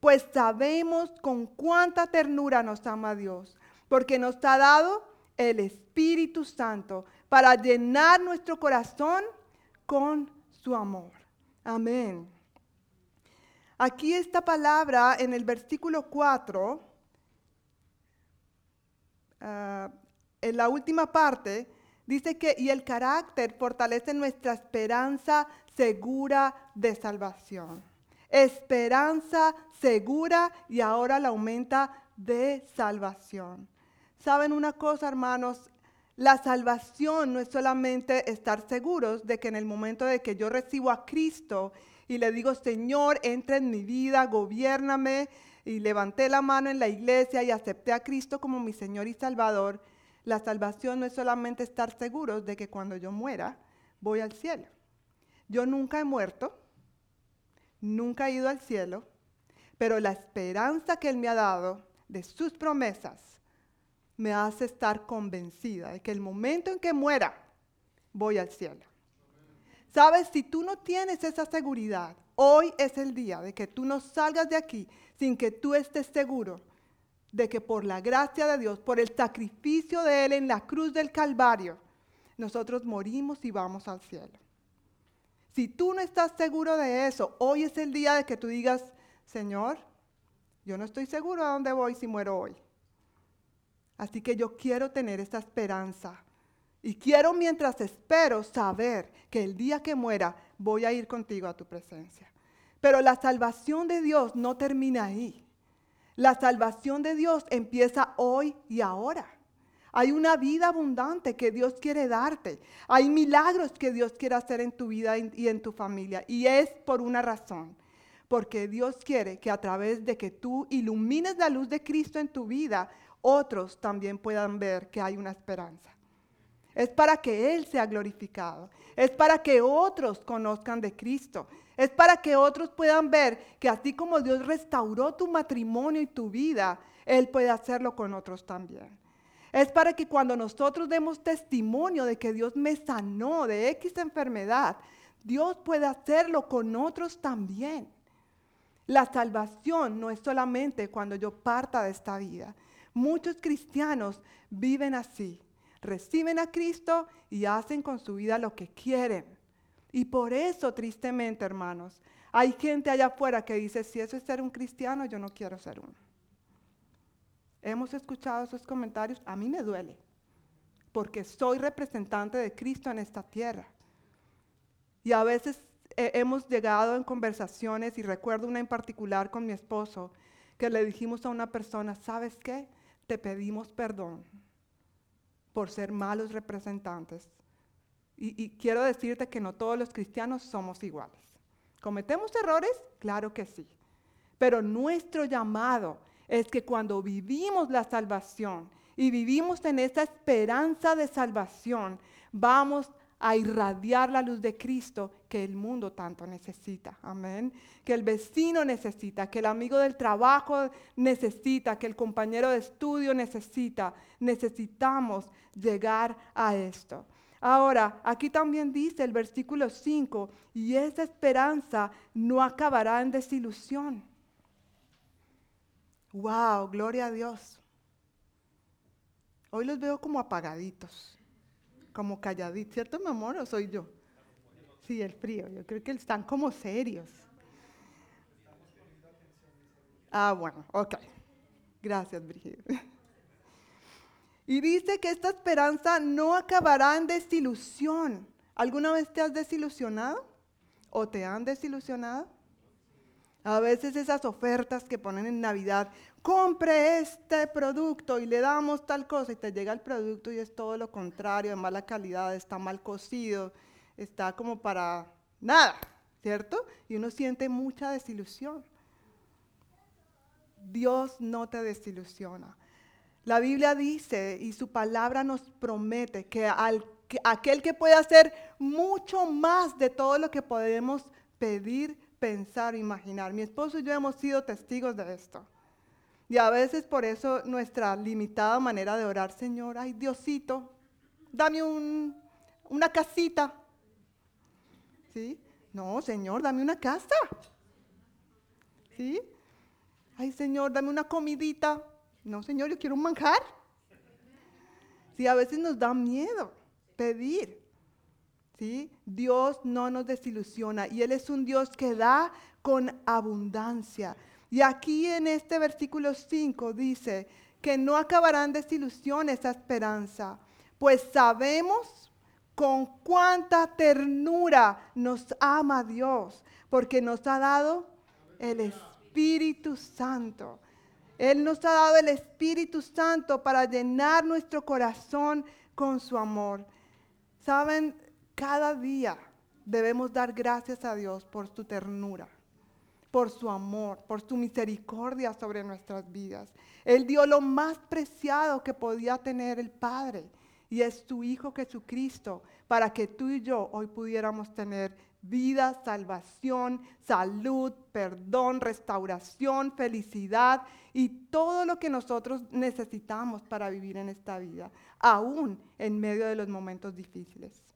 pues sabemos con cuánta ternura nos ama Dios, porque nos ha dado el Espíritu Santo para llenar nuestro corazón con su amor. Amén. Aquí esta palabra en el versículo 4, ah, en la última parte, dice que, y el carácter fortalece nuestra esperanza segura de salvación. Esperanza segura y ahora la aumenta de salvación. ¿Saben una cosa, hermanos? La salvación no es solamente estar seguros de que en el momento de que yo recibo a Cristo y le digo, Señor, entra en mi vida, gobiername, y levanté la mano en la iglesia y acepté a Cristo como mi Señor y Salvador, la salvación no es solamente estar seguros de que cuando yo muera voy al cielo. Yo nunca he muerto, nunca he ido al cielo, pero la esperanza que Él me ha dado de sus promesas me hace estar convencida de que el momento en que muera, voy al cielo. Sabes, si tú no tienes esa seguridad, hoy es el día de que tú no salgas de aquí sin que tú estés seguro de que por la gracia de Dios, por el sacrificio de Él en la cruz del Calvario, nosotros morimos y vamos al cielo. Si tú no estás seguro de eso, hoy es el día de que tú digas, Señor, yo no estoy seguro a dónde voy si muero hoy. Así que yo quiero tener esta esperanza. Y quiero mientras espero saber que el día que muera voy a ir contigo a tu presencia. Pero la salvación de Dios no termina ahí. La salvación de Dios empieza hoy y ahora. Hay una vida abundante que Dios quiere darte. Hay milagros que Dios quiere hacer en tu vida y en tu familia. Y es por una razón. Porque Dios quiere que a través de que tú ilumines la luz de Cristo en tu vida, otros también puedan ver que hay una esperanza. Es para que Él sea glorificado. Es para que otros conozcan de Cristo. Es para que otros puedan ver que así como Dios restauró tu matrimonio y tu vida, Él puede hacerlo con otros también. Es para que cuando nosotros demos testimonio de que Dios me sanó de X enfermedad, Dios puede hacerlo con otros también. La salvación no es solamente cuando yo parta de esta vida, Muchos cristianos viven así. Reciben a Cristo y hacen con su vida lo que quieren. Y por eso, tristemente, hermanos, hay gente allá afuera que dice, si eso es ser un cristiano, yo no quiero ser uno. Hemos escuchado esos comentarios, a mí me duele, porque soy representante de Cristo en esta tierra. Y a veces eh, hemos llegado en conversaciones, y recuerdo una en particular con mi esposo, que le dijimos a una persona, ¿sabes qué? te pedimos perdón por ser malos representantes. Y, quiero decirte que no todos los cristianos somos iguales. ¿Cometemos errores? Claro que sí. Pero nuestro llamado es que cuando vivimos la salvación y vivimos en esa esperanza de salvación, vamos a irradiar la luz de Cristo que el mundo tanto necesita. Amén. Que el vecino necesita, que el amigo del trabajo necesita, que el compañero de estudio necesita. Necesitamos llegar a esto. Ahora, aquí también dice el versículo 5, y esa esperanza no acabará en desilusión. Wow, gloria a Dios. Hoy los veo como apagaditos como calladitos, ¿cierto, mi amor? ¿O soy yo? Sí, el frío. Yo creo que están como serios. Ah, bueno, ok. Gracias, Brigida. Y dice que esta esperanza no acabará en desilusión. ¿Alguna vez te has desilusionado? ¿O te han desilusionado? A veces esas ofertas que ponen en Navidad, compre este producto y le damos tal cosa y te llega el producto y es todo lo contrario, de mala calidad, está mal cocido, está como para nada, ¿cierto? Y uno siente mucha desilusión. Dios no te desilusiona. La Biblia dice y su palabra nos promete que, al, que aquel que puede hacer mucho más de todo lo que podemos pedir, pensar, imaginar. Mi esposo y yo hemos sido testigos de esto. Y a veces por eso nuestra limitada manera de orar, Señor, ay Diosito, dame un, una casita. ¿Sí? No, Señor, dame una casa. ¿Sí? Ay, Señor, dame una comidita. No, Señor, yo quiero un manjar. Sí, a veces nos da miedo pedir. Dios no nos desilusiona y Él es un Dios que da con abundancia. Y aquí en este versículo 5 dice que no acabarán desilusión esa esperanza, pues sabemos con cuánta ternura nos ama Dios, porque nos ha dado el Espíritu Santo. Él nos ha dado el Espíritu Santo para llenar nuestro corazón con su amor. Saben, cada día debemos dar gracias a Dios por su ternura, por su amor, por su misericordia sobre nuestras vidas. Él dio lo más preciado que podía tener el Padre y es su Hijo Jesucristo para que tú y yo hoy pudiéramos tener vida, salvación, salud, perdón, restauración, felicidad y todo lo que nosotros necesitamos para vivir en esta vida, aún en medio de los momentos difíciles.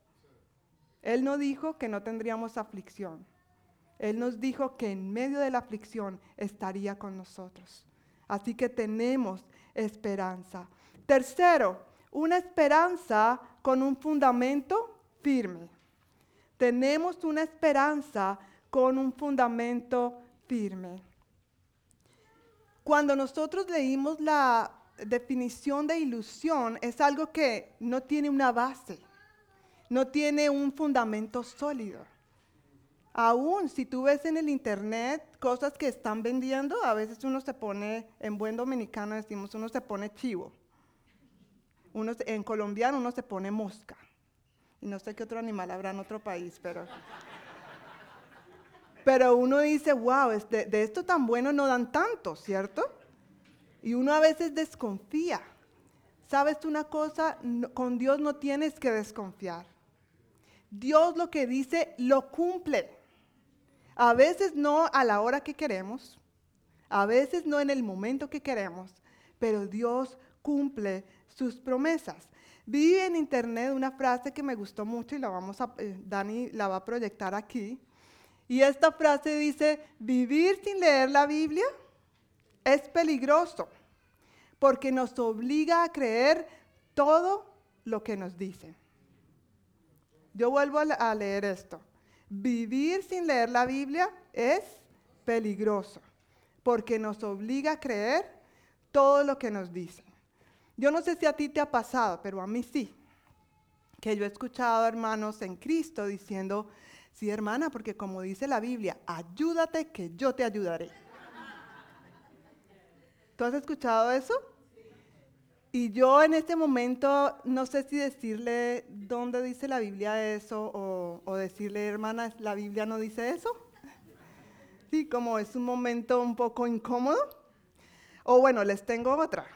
Él no dijo que no tendríamos aflicción. Él nos dijo que en medio de la aflicción estaría con nosotros. Así que tenemos esperanza. Tercero, una esperanza con un fundamento firme. Tenemos una esperanza con un fundamento firme. Cuando nosotros leímos la definición de ilusión, es algo que no tiene una base, no tiene un fundamento sólido. Aún si tú ves en el internet cosas que están vendiendo, a veces uno se pone, en buen dominicano decimos, uno se pone chivo. Uno, en colombiano uno se pone mosca. Y no sé qué otro animal habrá en otro país, pero... Pero uno dice, wow, de, esto tan bueno no dan tanto, ¿cierto? Y uno a veces desconfía. ¿Sabes una cosa? Con Dios no tienes que desconfiar. Dios lo que dice lo cumple. A veces no a la hora que queremos, a veces no en el momento que queremos, pero Dios cumple sus promesas. Vi en internet una frase que me gustó mucho y la vamos a, eh, Dani la va a proyectar aquí. Y esta frase dice, vivir sin leer la Biblia es peligroso porque nos obliga a creer todo lo que nos dicen. Yo vuelvo a, le- a leer esto. Vivir sin leer la Biblia es peligroso porque nos obliga a creer todo lo que nos dicen. Yo no sé si a ti te ha pasado, pero a mí sí. Que yo he escuchado hermanos en Cristo diciendo, sí hermana, porque como dice la Biblia, ayúdate que yo te ayudaré. ¿Tú has escuchado eso? Y yo en este momento no sé si decirle dónde dice la Biblia eso o, decirle, hermana, la Biblia no dice eso. Sí, como es un momento un poco incómodo. O bueno, les tengo otra.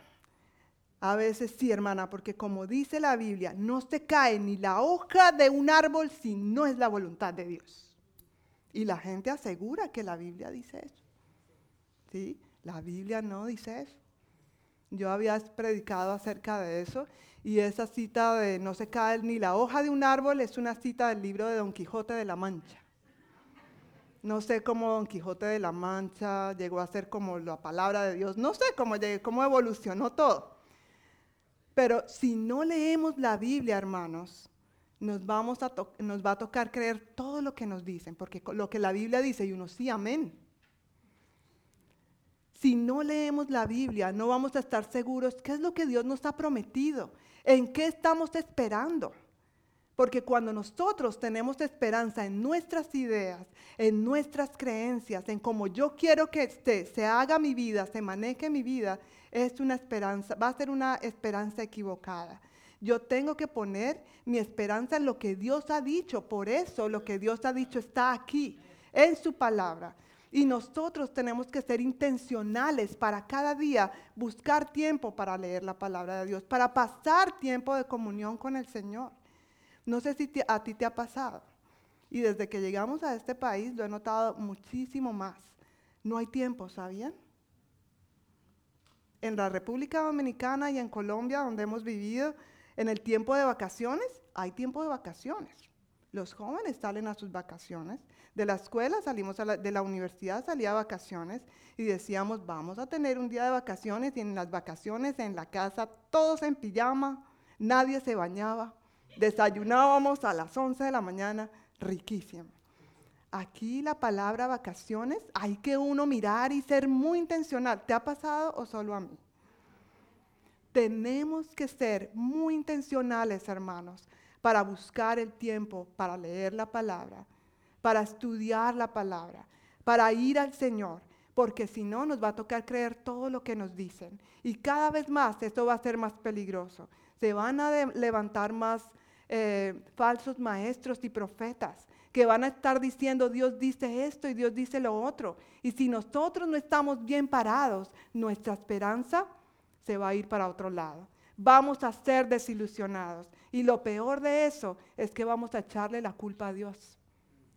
A veces sí, hermana, porque como dice la Biblia, no se cae ni la hoja de un árbol si no es la voluntad de Dios. Y la gente asegura que la Biblia dice eso. ¿Sí? La Biblia no dice eso. Yo había predicado acerca de eso y esa cita de no se cae ni la hoja de un árbol es una cita del libro de Don Quijote de la Mancha. No sé cómo Don Quijote de la Mancha llegó a ser como la palabra de Dios. No sé cómo, cómo evolucionó todo. Pero si no leemos la Biblia, hermanos, nos, vamos a nos va a tocar creer todo lo que nos dicen, porque lo que la Biblia dice, y uno sí, amén. Si no leemos la Biblia, no vamos a estar seguros qué es lo que Dios nos ha prometido, en qué estamos esperando. Porque cuando nosotros tenemos esperanza en nuestras ideas, en nuestras creencias, en cómo yo quiero que se, se haga mi vida, se maneje mi vida, es una esperanza, va a ser una esperanza equivocada. Yo tengo que poner mi esperanza en lo que Dios ha dicho. Por eso lo que Dios ha dicho está aquí, en su palabra. Y nosotros tenemos que ser intencionales para cada día buscar tiempo para leer la palabra de Dios, para pasar tiempo de comunión con el Señor. No sé si a ti te ha pasado. Y desde que llegamos a este país lo he notado muchísimo más. No hay tiempo, ¿sabían? En la República Dominicana y en Colombia, donde hemos vivido, en el tiempo de vacaciones, hay tiempo de vacaciones. Los jóvenes salen a sus vacaciones. De la escuela salimos de la universidad, salía a vacaciones y decíamos, vamos a tener un día de vacaciones y en las vacaciones en la casa todos en pijama, nadie se bañaba, desayunábamos a las 11 de la mañana, riquísimo. Aquí la palabra vacaciones hay que uno mirar y ser muy intencional. ¿Te ha pasado o solo a mí? Tenemos que ser muy intencionales, hermanos, para buscar el tiempo, para leer la palabra, para estudiar la palabra, para ir al Señor, porque si no nos va a tocar creer todo lo que nos dicen. Y cada vez más esto va a ser más peligroso. Se van a levantar más eh, falsos maestros y profetas que van a estar diciendo Dios dice esto y Dios dice lo otro. Y si nosotros no estamos bien parados, nuestra esperanza se va a ir para otro lado. Vamos a ser desilusionados. Y lo peor de eso es que vamos a echarle la culpa a Dios.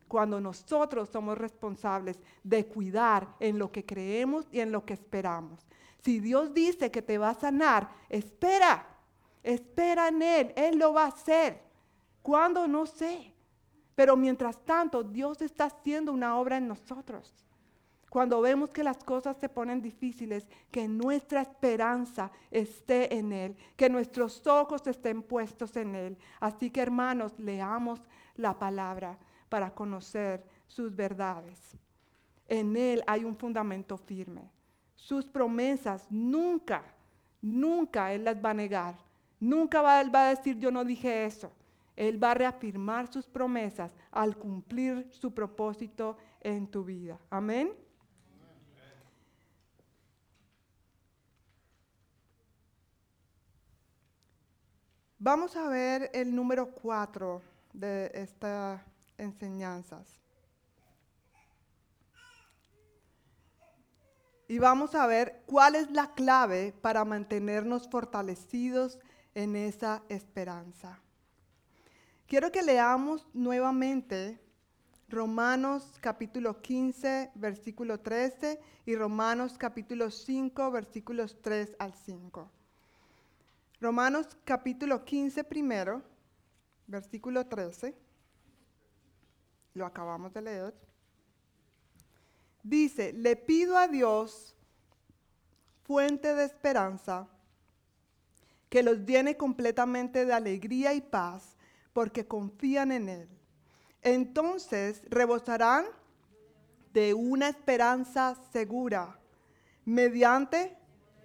Cuando nosotros somos responsables de cuidar en lo que creemos y en lo que esperamos. Si Dios dice que te va a sanar, espera, espera en Él, Él lo va a hacer. ¿Cuándo? No sé. Pero mientras tanto, Dios está haciendo una obra en nosotros. Cuando vemos que las cosas se ponen difíciles, que nuestra esperanza esté en Él, que nuestros ojos estén puestos en Él. Así que hermanos, leamos la palabra para conocer sus verdades. En Él hay un fundamento firme. Sus promesas nunca, nunca Él las va a negar. Nunca va, Él va a decir yo no dije eso. Él va a reafirmar sus promesas al cumplir su propósito en tu vida. Amén. Vamos a ver el número cuatro de estas enseñanzas. Y vamos a ver cuál es la clave para mantenernos fortalecidos en esa esperanza. Quiero que leamos nuevamente Romanos capítulo 15, versículo 13 y Romanos capítulo 5, versículos 3 al 5. Romanos capítulo 15 primero, versículo 13. Lo acabamos de leer. Dice, le pido a Dios, fuente de esperanza, que los llene completamente de alegría y paz, porque confían en Él. Entonces rebosarán de una esperanza segura, mediante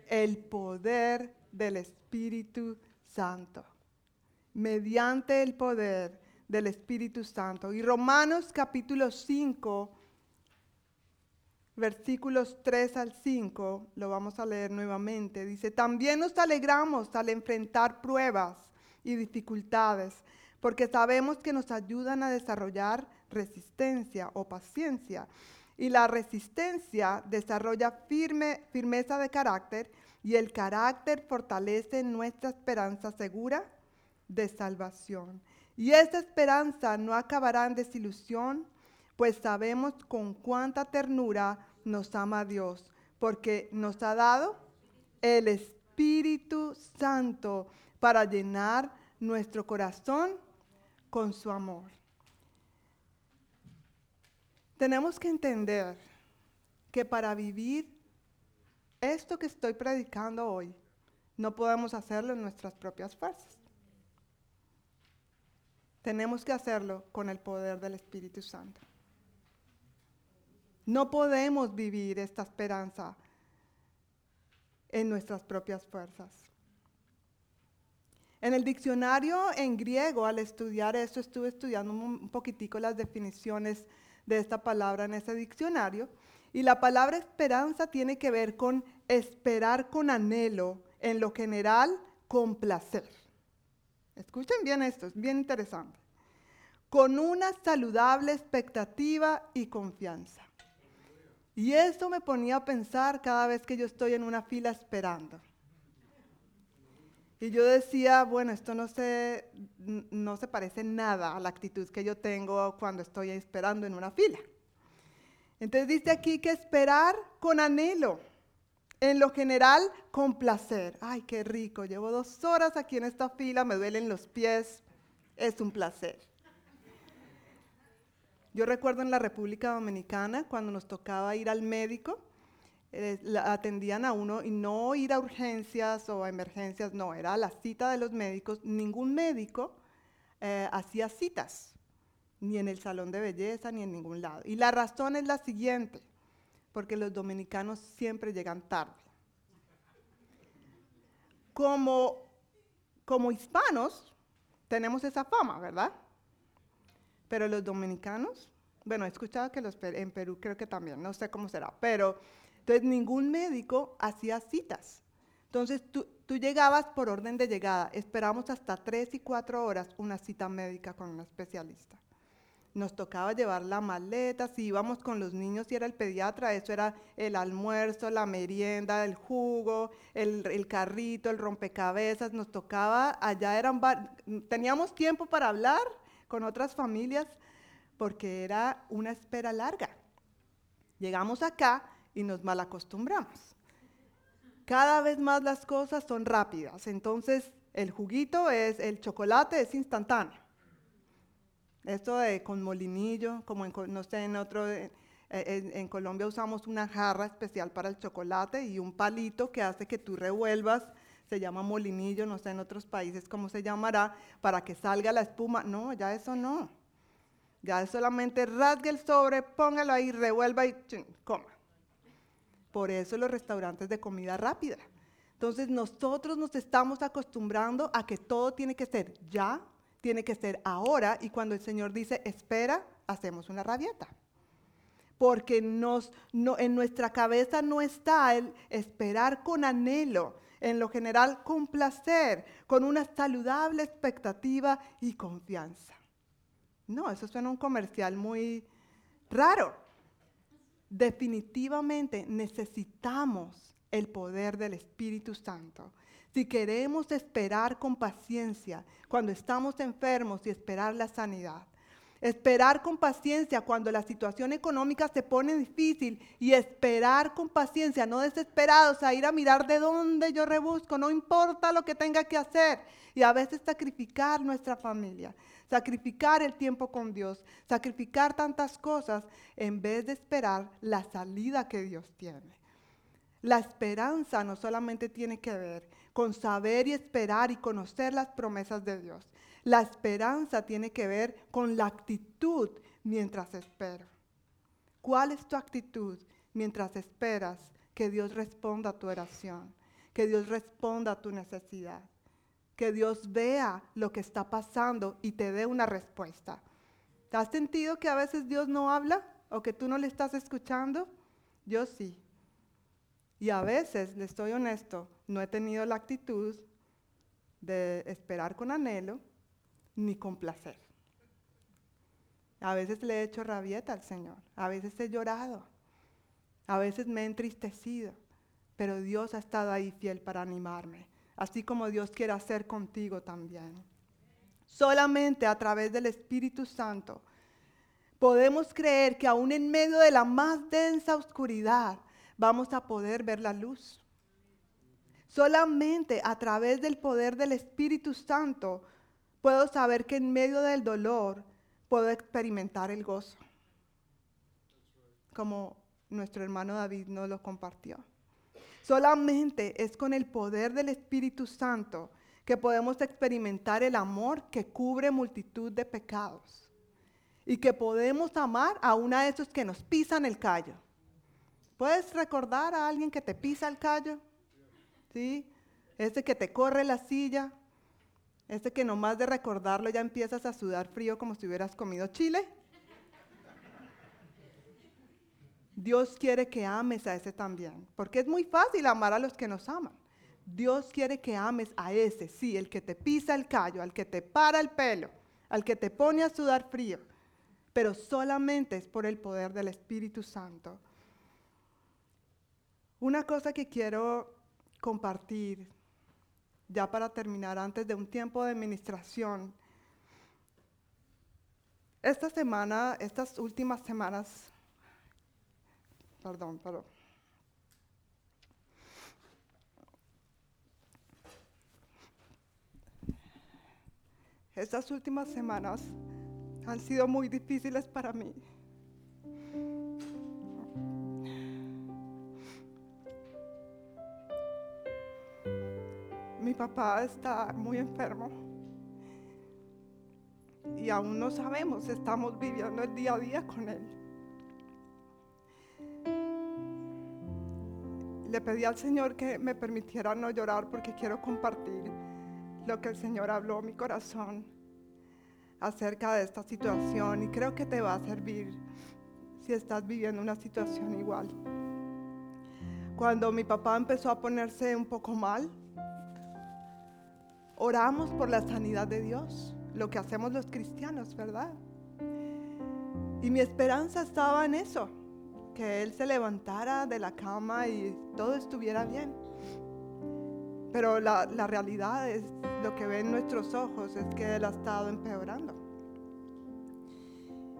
el poder del Espíritu Santo. Mediante el poder del Espíritu Santo. Y Romanos capítulo 5, versículos 3 al 5, lo vamos a leer nuevamente. Dice, también nos alegramos al enfrentar pruebas y dificultades, porque sabemos que nos ayudan a desarrollar resistencia o paciencia. Y la resistencia desarrolla firme, firmeza de carácter y el carácter fortalece nuestra esperanza segura de salvación. Y esta esperanza no acabará en desilusión, pues sabemos con cuánta ternura nos ama Dios, porque nos ha dado el Espíritu Santo para llenar nuestro corazón con su amor. Tenemos que entender que para vivir esto que estoy predicando hoy, no podemos hacerlo en nuestras propias fuerzas. Tenemos que hacerlo con el poder del Espíritu Santo. No podemos vivir esta esperanza en nuestras propias fuerzas. En el diccionario en griego, al estudiar esto, estuve estudiando un poquitico las definiciones de esta palabra en ese diccionario. Y la palabra esperanza tiene que ver con esperar con anhelo, en lo general con placer. Escuchen bien esto, es bien interesante. Con una saludable expectativa y confianza. Y esto me ponía a pensar cada vez que yo estoy en una fila esperando. Y yo decía, bueno, esto no se, no se parece nada a la actitud que yo tengo cuando estoy esperando en una fila. Entonces dice aquí que esperar con anhelo, en lo general con placer. Ay, qué rico, llevo dos horas aquí en esta fila, me duelen los pies, es un placer. Yo recuerdo en la República Dominicana cuando nos tocaba ir al médico, eh, atendían a uno y no ir a urgencias o a emergencias, no, era la cita de los médicos. Ningún médico eh, hacía citas, ni en el salón de belleza, ni en ningún lado. Y la razón es la siguiente, porque los dominicanos siempre llegan tarde. Como, como hispanos, tenemos esa fama, ¿verdad? Pero los dominicanos, bueno, he escuchado que los en Perú creo que también, no sé cómo será, pero entonces ningún médico hacía citas. Entonces tú, tú llegabas por orden de llegada, esperamos hasta tres y cuatro horas una cita médica con un especialista. Nos tocaba llevar la maleta, si íbamos con los niños y era el pediatra, eso era el almuerzo, la merienda, el jugo, el, el carrito, el rompecabezas, nos tocaba, allá eran, teníamos tiempo para hablar con otras familias porque era una espera larga. Llegamos acá y nos malacostumbramos. Cada vez más las cosas son rápidas, entonces el juguito es, el chocolate es instantáneo. Esto de con molinillo, como en, no sé, en otro, eh, en, Colombia usamos una jarra especial para el chocolate y un palito que hace que tú revuelvas, se llama molinillo, no sé en otros países cómo se llamará, para que salga la espuma. No, ya eso no. Ya solamente rasgue el sobre, póngalo ahí, revuelva y chin, coma. Por eso los restaurantes de comida rápida. Entonces nosotros nos estamos acostumbrando a que todo tiene que ser ya, tiene que ser ahora y cuando el Señor dice espera, hacemos una rabieta. Porque nos, no, en nuestra cabeza no está el esperar con anhelo, en lo general con placer, con una saludable expectativa y confianza. No, eso suena un comercial muy raro. Definitivamente necesitamos el poder del Espíritu Santo. Si queremos esperar con paciencia cuando estamos enfermos y esperar la sanidad. Esperar con paciencia cuando la situación económica se pone difícil y esperar con paciencia, no desesperados a ir a mirar de dónde yo rebusco, no importa lo que tenga que hacer. Y a veces sacrificar nuestra familia, sacrificar el tiempo con Dios, sacrificar tantas cosas en vez de esperar la salida que Dios tiene. La esperanza no solamente tiene que ver con saber y esperar y conocer las promesas de Dios. La esperanza tiene que ver con la actitud mientras espero. ¿Cuál es tu actitud mientras esperas que Dios responda a tu oración? Que Dios responda a tu necesidad. Que Dios vea lo que está pasando y te dé una respuesta. ¿Te has sentido que a veces Dios no habla o que tú no le estás escuchando? Yo sí. Y a veces, le estoy honesto, no he tenido la actitud de esperar con anhelo ni con placer. A veces le he hecho rabieta al Señor, a veces he llorado, a veces me he entristecido, pero Dios ha estado ahí fiel para animarme, así como Dios quiere hacer contigo también. Solamente a través del Espíritu Santo podemos creer que aún en medio de la más densa oscuridad vamos a poder ver la luz. Solamente a través del poder del Espíritu Santo puedo saber que en medio del dolor puedo experimentar el gozo, como nuestro hermano David nos lo compartió. Solamente es con el poder del Espíritu Santo que podemos experimentar el amor que cubre multitud de pecados y que podemos amar a una de esos que nos pisan el callo. ¿Puedes recordar a alguien que te pisa el callo? ¿Sí? Ese que te corre la silla, ese que nomás de recordarlo ya empiezas a sudar frío como si hubieras comido chile. Dios quiere que ames a ese también, porque es muy fácil amar a los que nos aman. Dios quiere que ames a ese, sí, el que te pisa el callo, al que te para el pelo, al que te pone a sudar frío, pero solamente es por el poder del Espíritu Santo. Una cosa que quiero compartir, ya para terminar, antes de un tiempo de administración. Esta semana, estas últimas semanas, perdón, perdón. Estas últimas semanas han sido muy difíciles para mí. Papá está muy enfermo y aún no sabemos, estamos viviendo el día a día con él. Le pedí al Señor que me permitiera no llorar porque quiero compartir lo que el Señor habló a mi corazón acerca de esta situación y creo que te va a servir si estás viviendo una situación igual. Cuando mi papá empezó a ponerse un poco mal, oramos por la sanidad de Dios, lo que hacemos los cristianos, ¿verdad? Y mi esperanza estaba en eso, que Él se levantara de la cama y todo estuviera bien. Pero la, la realidad es, lo que ven nuestros ojos es que Él ha estado empeorando.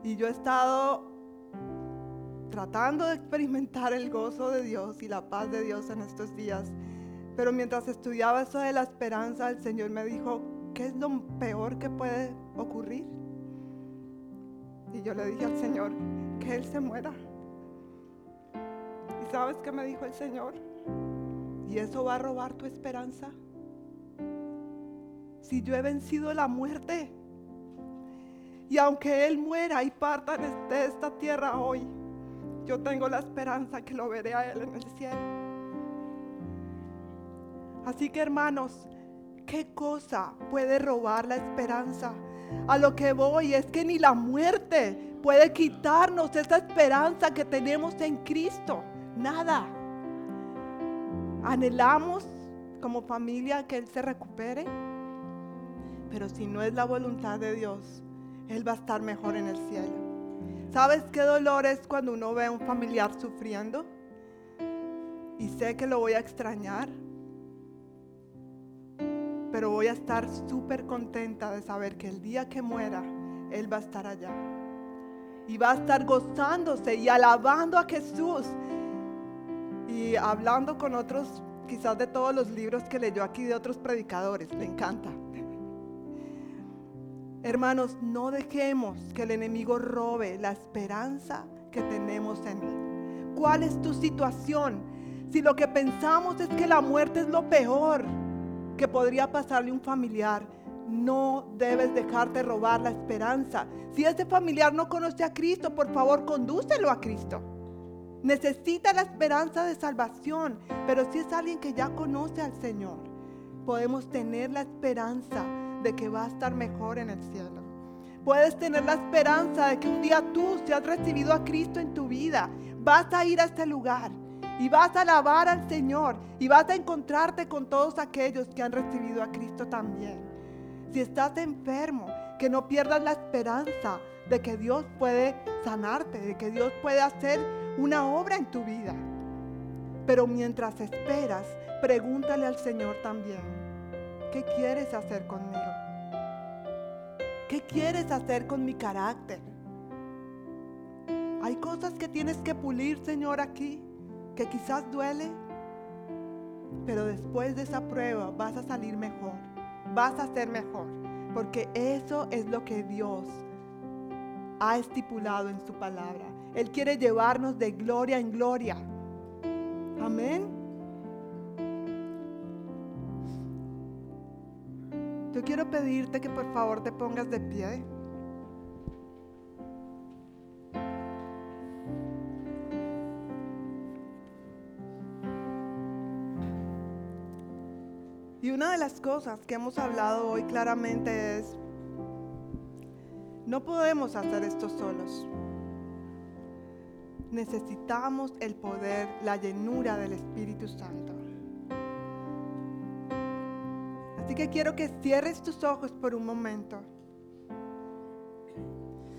Y yo he estado tratando de experimentar el gozo de Dios y la paz de Dios en estos días. Pero mientras estudiaba eso de la esperanza, el Señor me dijo, ¿qué es lo peor que puede ocurrir? Y yo le dije al Señor, que Él se muera. ¿Y sabes qué me dijo el Señor? ¿Y eso va a robar tu esperanza? Si yo he vencido la muerte, y aunque Él muera y parta de esta tierra hoy, yo tengo la esperanza que lo veré a Él en el cielo. Así que hermanos, ¿qué cosa puede robar la esperanza? A lo que voy es que ni la muerte puede quitarnos esa esperanza que tenemos en Cristo. Nada. Anhelamos como familia que Él se recupere. Pero si no es la voluntad de Dios, Él va a estar mejor en el cielo. ¿Sabes qué dolor es cuando uno ve a un familiar sufriendo? Y sé que lo voy a extrañar. Pero voy a estar súper contenta de saber que el día que muera, Él va a estar allá. Y va a estar gozándose y alabando a Jesús. Y hablando con otros, quizás de todos los libros que leyó aquí de otros predicadores. Le encanta. Hermanos, no dejemos que el enemigo robe la esperanza que tenemos en Él. ¿Cuál es tu situación? Si lo que pensamos es que la muerte es lo peor que podría pasarle un familiar, no debes dejarte robar la esperanza. Si ese familiar no conoce a Cristo, por favor, condúcelo a Cristo. Necesita la esperanza de salvación, pero si es alguien que ya conoce al Señor, podemos tener la esperanza de que va a estar mejor en el cielo. Puedes tener la esperanza de que un día tú, si has recibido a Cristo en tu vida, vas a ir a este lugar y vas a alabar al Señor y vas a encontrarte con todos aquellos que han recibido a Cristo también. Si estás enfermo, que no pierdas la esperanza de que Dios puede sanarte, de que Dios puede hacer una obra en tu vida. Pero mientras esperas, pregúntale al Señor también, ¿qué quieres hacer conmigo? ¿Qué quieres hacer con mi carácter? Hay cosas que tienes que pulir, Señor, aquí, que quizás duele, pero después de esa prueba vas a salir mejor, vas a ser mejor, porque eso es lo que Dios ha estipulado en su palabra. Él quiere llevarnos de gloria en gloria. Amén. Yo quiero pedirte que por favor te pongas de pie. Una de las cosas que hemos hablado hoy claramente es, no podemos hacer esto solos. Necesitamos el poder, la llenura del Espíritu Santo. Así que quiero que cierres tus ojos por un momento.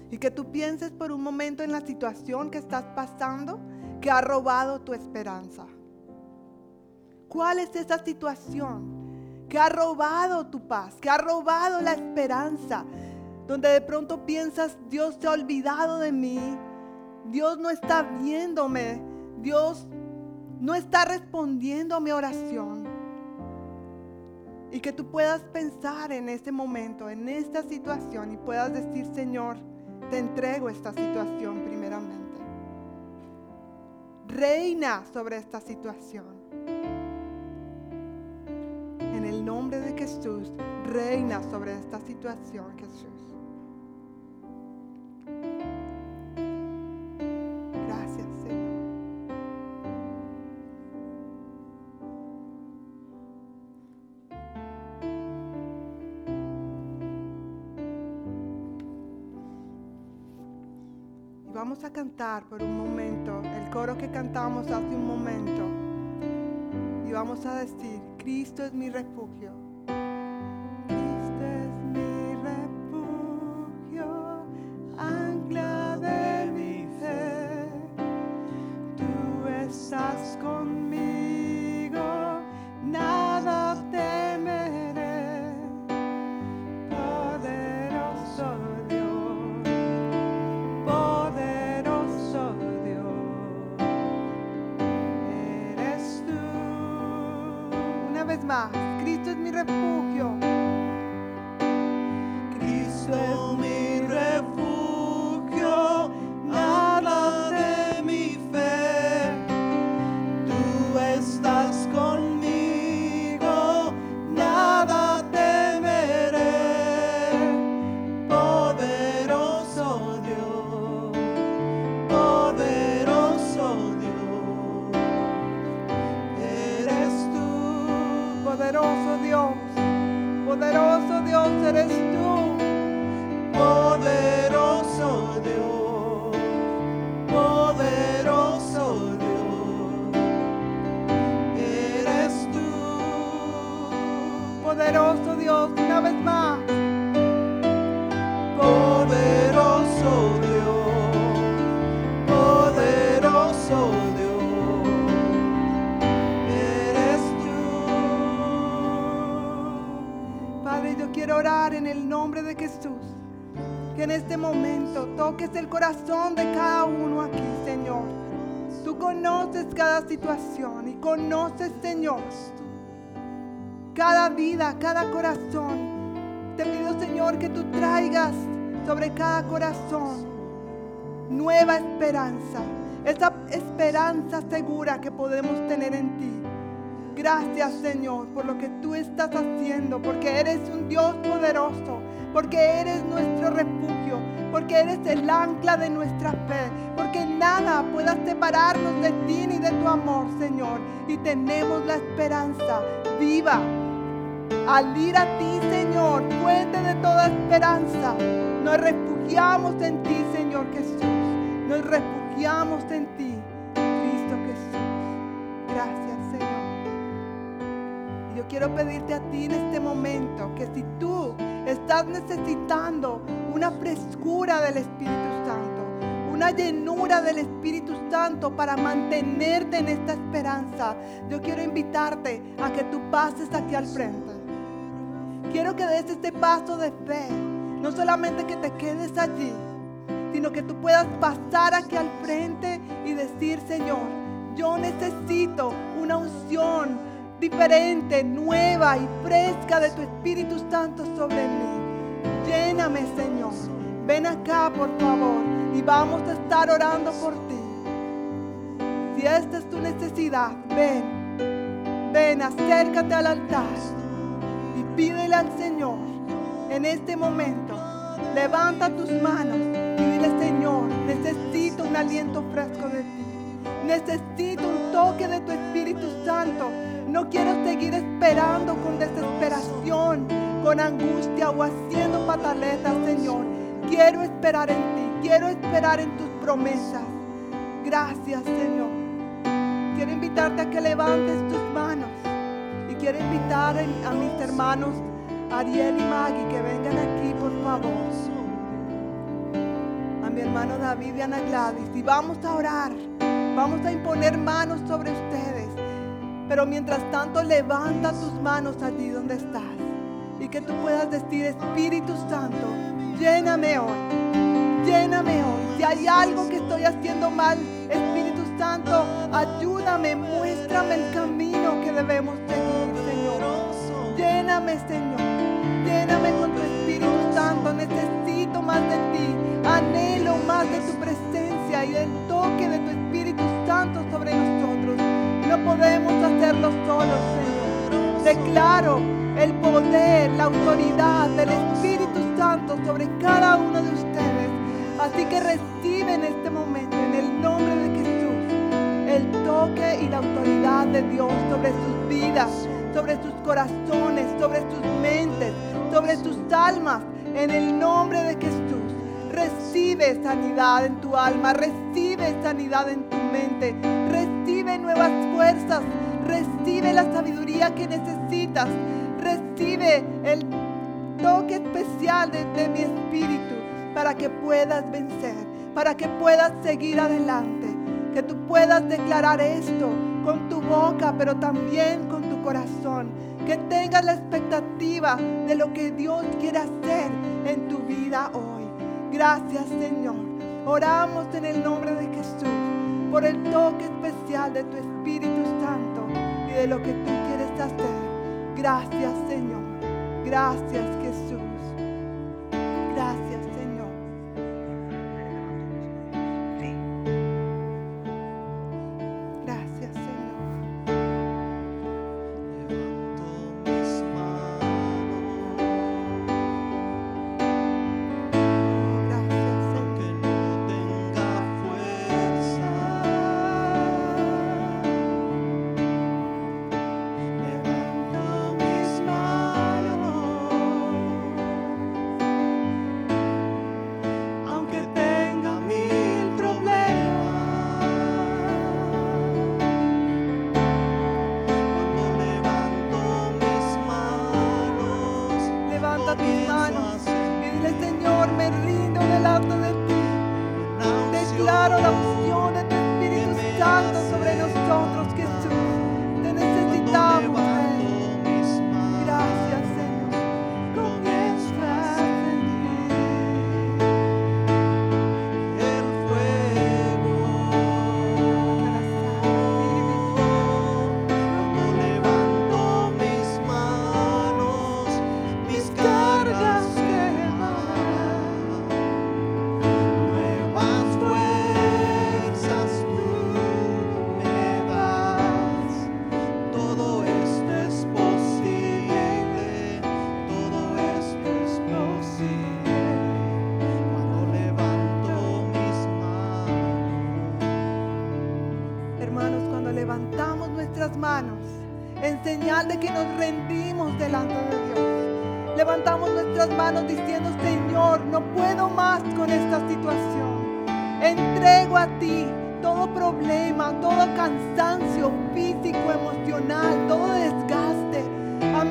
Y que tú pienses por un momento en la situación que estás pasando que ha robado tu esperanza. ¿Cuál es esa situación que ha robado tu paz, que ha robado la esperanza? Donde de pronto piensas, Dios se ha olvidado de mí, Dios no está viéndome, Dios no está respondiendo a mi oración. Y que tú puedas pensar en este momento, en esta situación y puedas decir, Señor, te entrego esta situación primeramente. Reina sobre esta situación. Nombre de Jesús, reina sobre esta situación, Jesús. Gracias, Señor. Y vamos a cantar por un momento el coro que cantamos hace un momento. Y vamos a decir, Cristo es mi refugio. Momento toques el corazón de cada uno aquí, Señor. Tú conoces cada situación y conoces, Señor, cada vida, cada corazón. Te pido, Señor, que tú traigas sobre cada corazón nueva esperanza. Esa esperanza segura que podemos tener en ti. Gracias, Señor, por lo que tú estás haciendo, porque eres un Dios poderoso, porque eres nuestro refugio, porque eres el ancla de nuestra fe, porque nada pueda separarnos de ti ni de tu amor, Señor. Y tenemos la esperanza viva al ir a ti, Señor, fuente de toda esperanza, nos refugiamos en ti, Señor Jesús. Nos refugiamos en ti, Quiero pedirte a ti en este momento que si tú estás necesitando una frescura del Espíritu Santo, una llenura del Espíritu Santo para mantenerte en esta esperanza, yo quiero invitarte a que tú pases aquí al frente. Quiero que des este paso de fe. No solamente que te quedes allí, sino que tú puedas pasar aquí al frente y decir, Señor, yo necesito una unción diferente, nueva y fresca de tu Espíritu Santo sobre mí. Lléname, Señor. Ven acá, por favor, y vamos a estar orando por ti. Si esta es tu necesidad, ven, ven, acércate al altar y pídele al Señor en este momento. Levanta tus manos y dile, Señor, necesito un aliento fresco de ti. Necesito un toque de tu Espíritu Santo. No quiero seguir esperando con desesperación, con angustia o haciendo pataletas, Señor. Quiero esperar en ti, quiero esperar en tus promesas. Gracias, Señor. Quiero invitarte a que levantes tus manos y quiero invitar a mis hermanos Ariel y Maggie que vengan aquí, por favor. A mi hermano David y Ana Gladys. Y vamos a orar. Vamos a imponer manos sobre ustedes. Pero mientras tanto, levanta tus manos allí donde estás y que tú puedas decir, Espíritu Santo, lléname hoy, lléname hoy. Si hay algo que estoy haciendo mal, Espíritu Santo, ayúdame, muéstrame el camino que debemos seguir, Señor. Lléname, Señor, lléname con tu Espíritu Santo. Necesito más de ti, anhelo más de tu presencia y del toque de tu Espíritu Santo sobre nosotros. Podemos hacerlo solos, Señor. Declaro el poder, la autoridad del Espíritu Santo sobre cada uno de ustedes. Así que recibe en este momento, en el nombre de Jesús, el toque y la autoridad de Dios sobre sus vidas, sobre sus corazones, sobre sus mentes, sobre sus almas, en el nombre de Jesús. Recibe sanidad en tu alma, recibe sanidad en tu mente, nuevas fuerzas, recibe la sabiduría que necesitas, recibe el toque especial de, de mi espíritu para que puedas vencer, para que puedas seguir adelante, que tú puedas declarar esto con tu boca, pero también con tu corazón, que tengas la expectativa de lo que Dios quiere hacer en tu vida hoy. Gracias Señor. Oramos en el nombre de Jesús por el toque especial de tu Espíritu Santo y de lo que tú quieres hacer. Gracias Señor. Gracias Jesús. Manos en señal de que nos rendimos delante de Dios, levantamos nuestras manos diciendo, Señor, no puedo más con esta situación. Entrego a ti todo problema, todo cansancio físico, emocional, todo desgaste a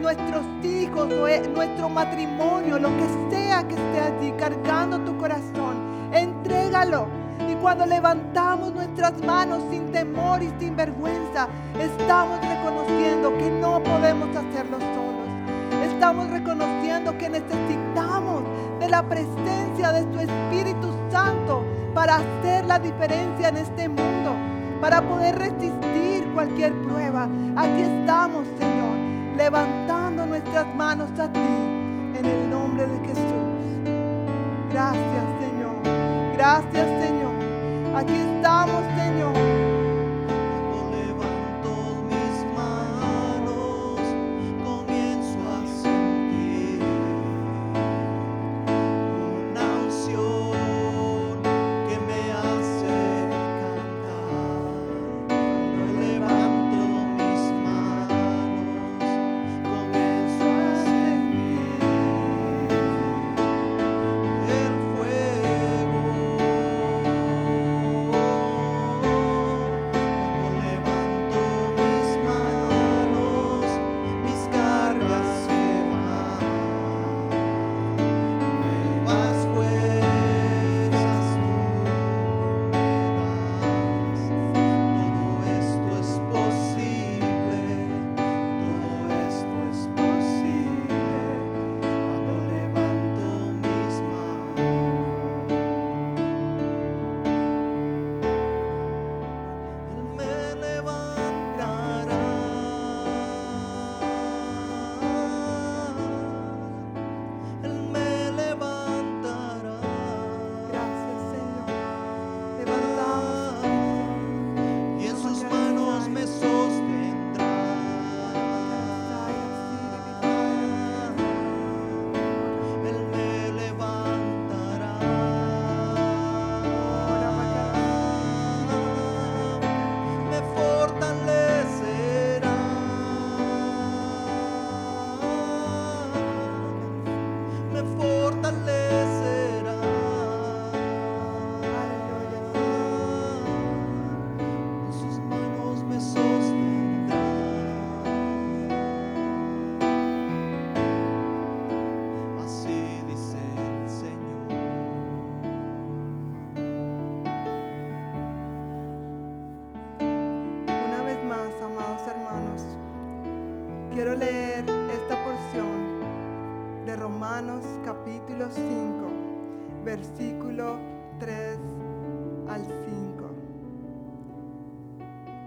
nuestros hijos, eh, nuestro matrimonio, lo que sea que esté allí cargando tu corazón. Entrégalo. Cuando levantamos nuestras manos sin temor y sin vergüenza, estamos reconociendo que no podemos hacerlo solos. Estamos reconociendo que necesitamos de la presencia de tu Espíritu Santo para hacer la diferencia en este mundo, para poder resistir cualquier prueba. Aquí estamos, Señor, levantando nuestras manos a ti en el nombre de Jesús. Gracias, Señor. Gracias, Señor. Aquí estamos, Señor.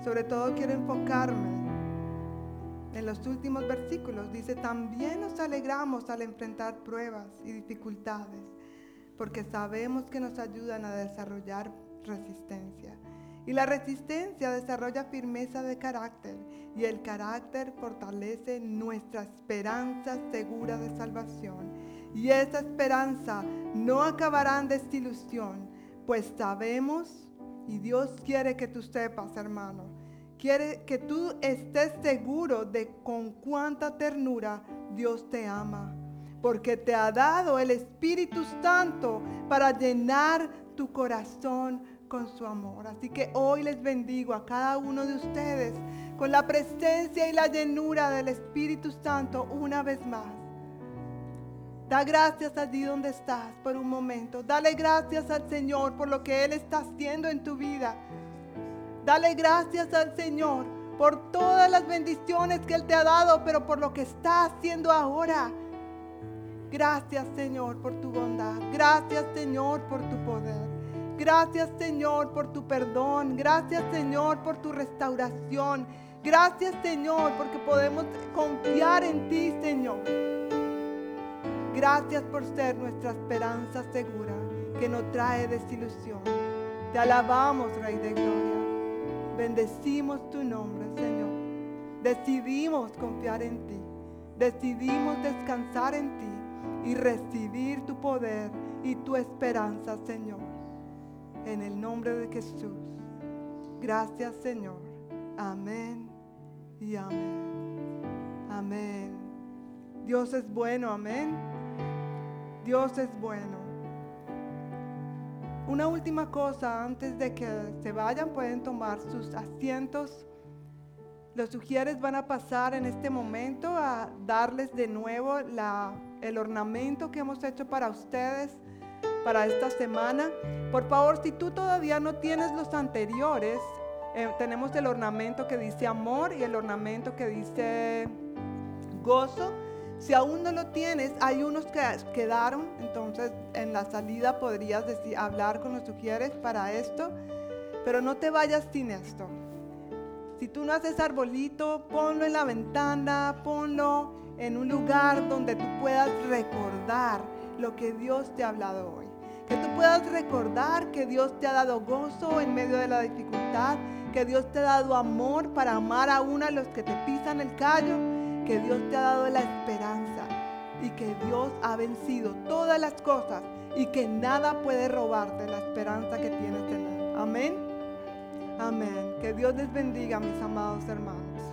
Sobre todo quiero enfocarme en los últimos versículos. Dice, también nos alegramos al enfrentar pruebas y dificultades, porque sabemos que nos ayudan a desarrollar resistencia. Y la resistencia desarrolla firmeza de carácter y el carácter fortalece nuestra esperanza segura de salvación. Y esa esperanza no acabará en desilusión, pues sabemos, y Dios quiere que tú sepas, hermano, quiere que tú estés seguro de con cuánta ternura Dios te ama, porque te ha dado el Espíritu Santo para llenar tu corazón con su amor. Así que hoy les bendigo a cada uno de ustedes con la presencia y la llenura del Espíritu Santo una vez más. Da gracias allí donde estás por un momento. Dale gracias al Señor por lo que Él está haciendo en tu vida. Dale gracias al Señor por todas las bendiciones que Él te ha dado, pero por lo que está haciendo ahora. Gracias Señor por tu bondad. Gracias Señor por tu poder. Gracias Señor por tu perdón. Gracias Señor por tu restauración. Gracias Señor porque podemos confiar en ti Señor. Gracias por ser nuestra esperanza segura que no trae desilusión. Te alabamos Rey de Gloria. Bendecimos tu nombre Señor. Decidimos confiar en ti. Decidimos descansar en ti y recibir tu poder y tu esperanza Señor en el nombre de Jesús. Gracias Señor. Amén y amén. Amén. Dios es bueno, amén. Dios es bueno. Una última cosa antes de que se vayan, pueden tomar sus asientos. Los sugieres van a pasar en este momento a darles de nuevo el ornamento que hemos hecho para ustedes para esta semana. Por favor, si tú todavía no tienes los anteriores, eh, tenemos el ornamento que dice amor y el ornamento que dice gozo. Si aún no lo tienes, hay unos que quedaron, entonces en la salida podrías decir, hablar con los sugieres para esto, pero no te vayas sin esto. Si tú no haces arbolito, ponlo en la ventana, ponlo en un lugar donde tú puedas recordar lo que Dios te ha hablado hoy. Que tú puedas recordar que Dios te ha dado gozo en medio de la dificultad, que Dios te ha dado amor para amar aún a los que te pisan el callo, que Dios te ha dado la esperanza y que Dios ha vencido todas las cosas y que nada puede robarte la esperanza que tienes en Él. Amén. Amén. Que Dios les bendiga, mis amados hermanos.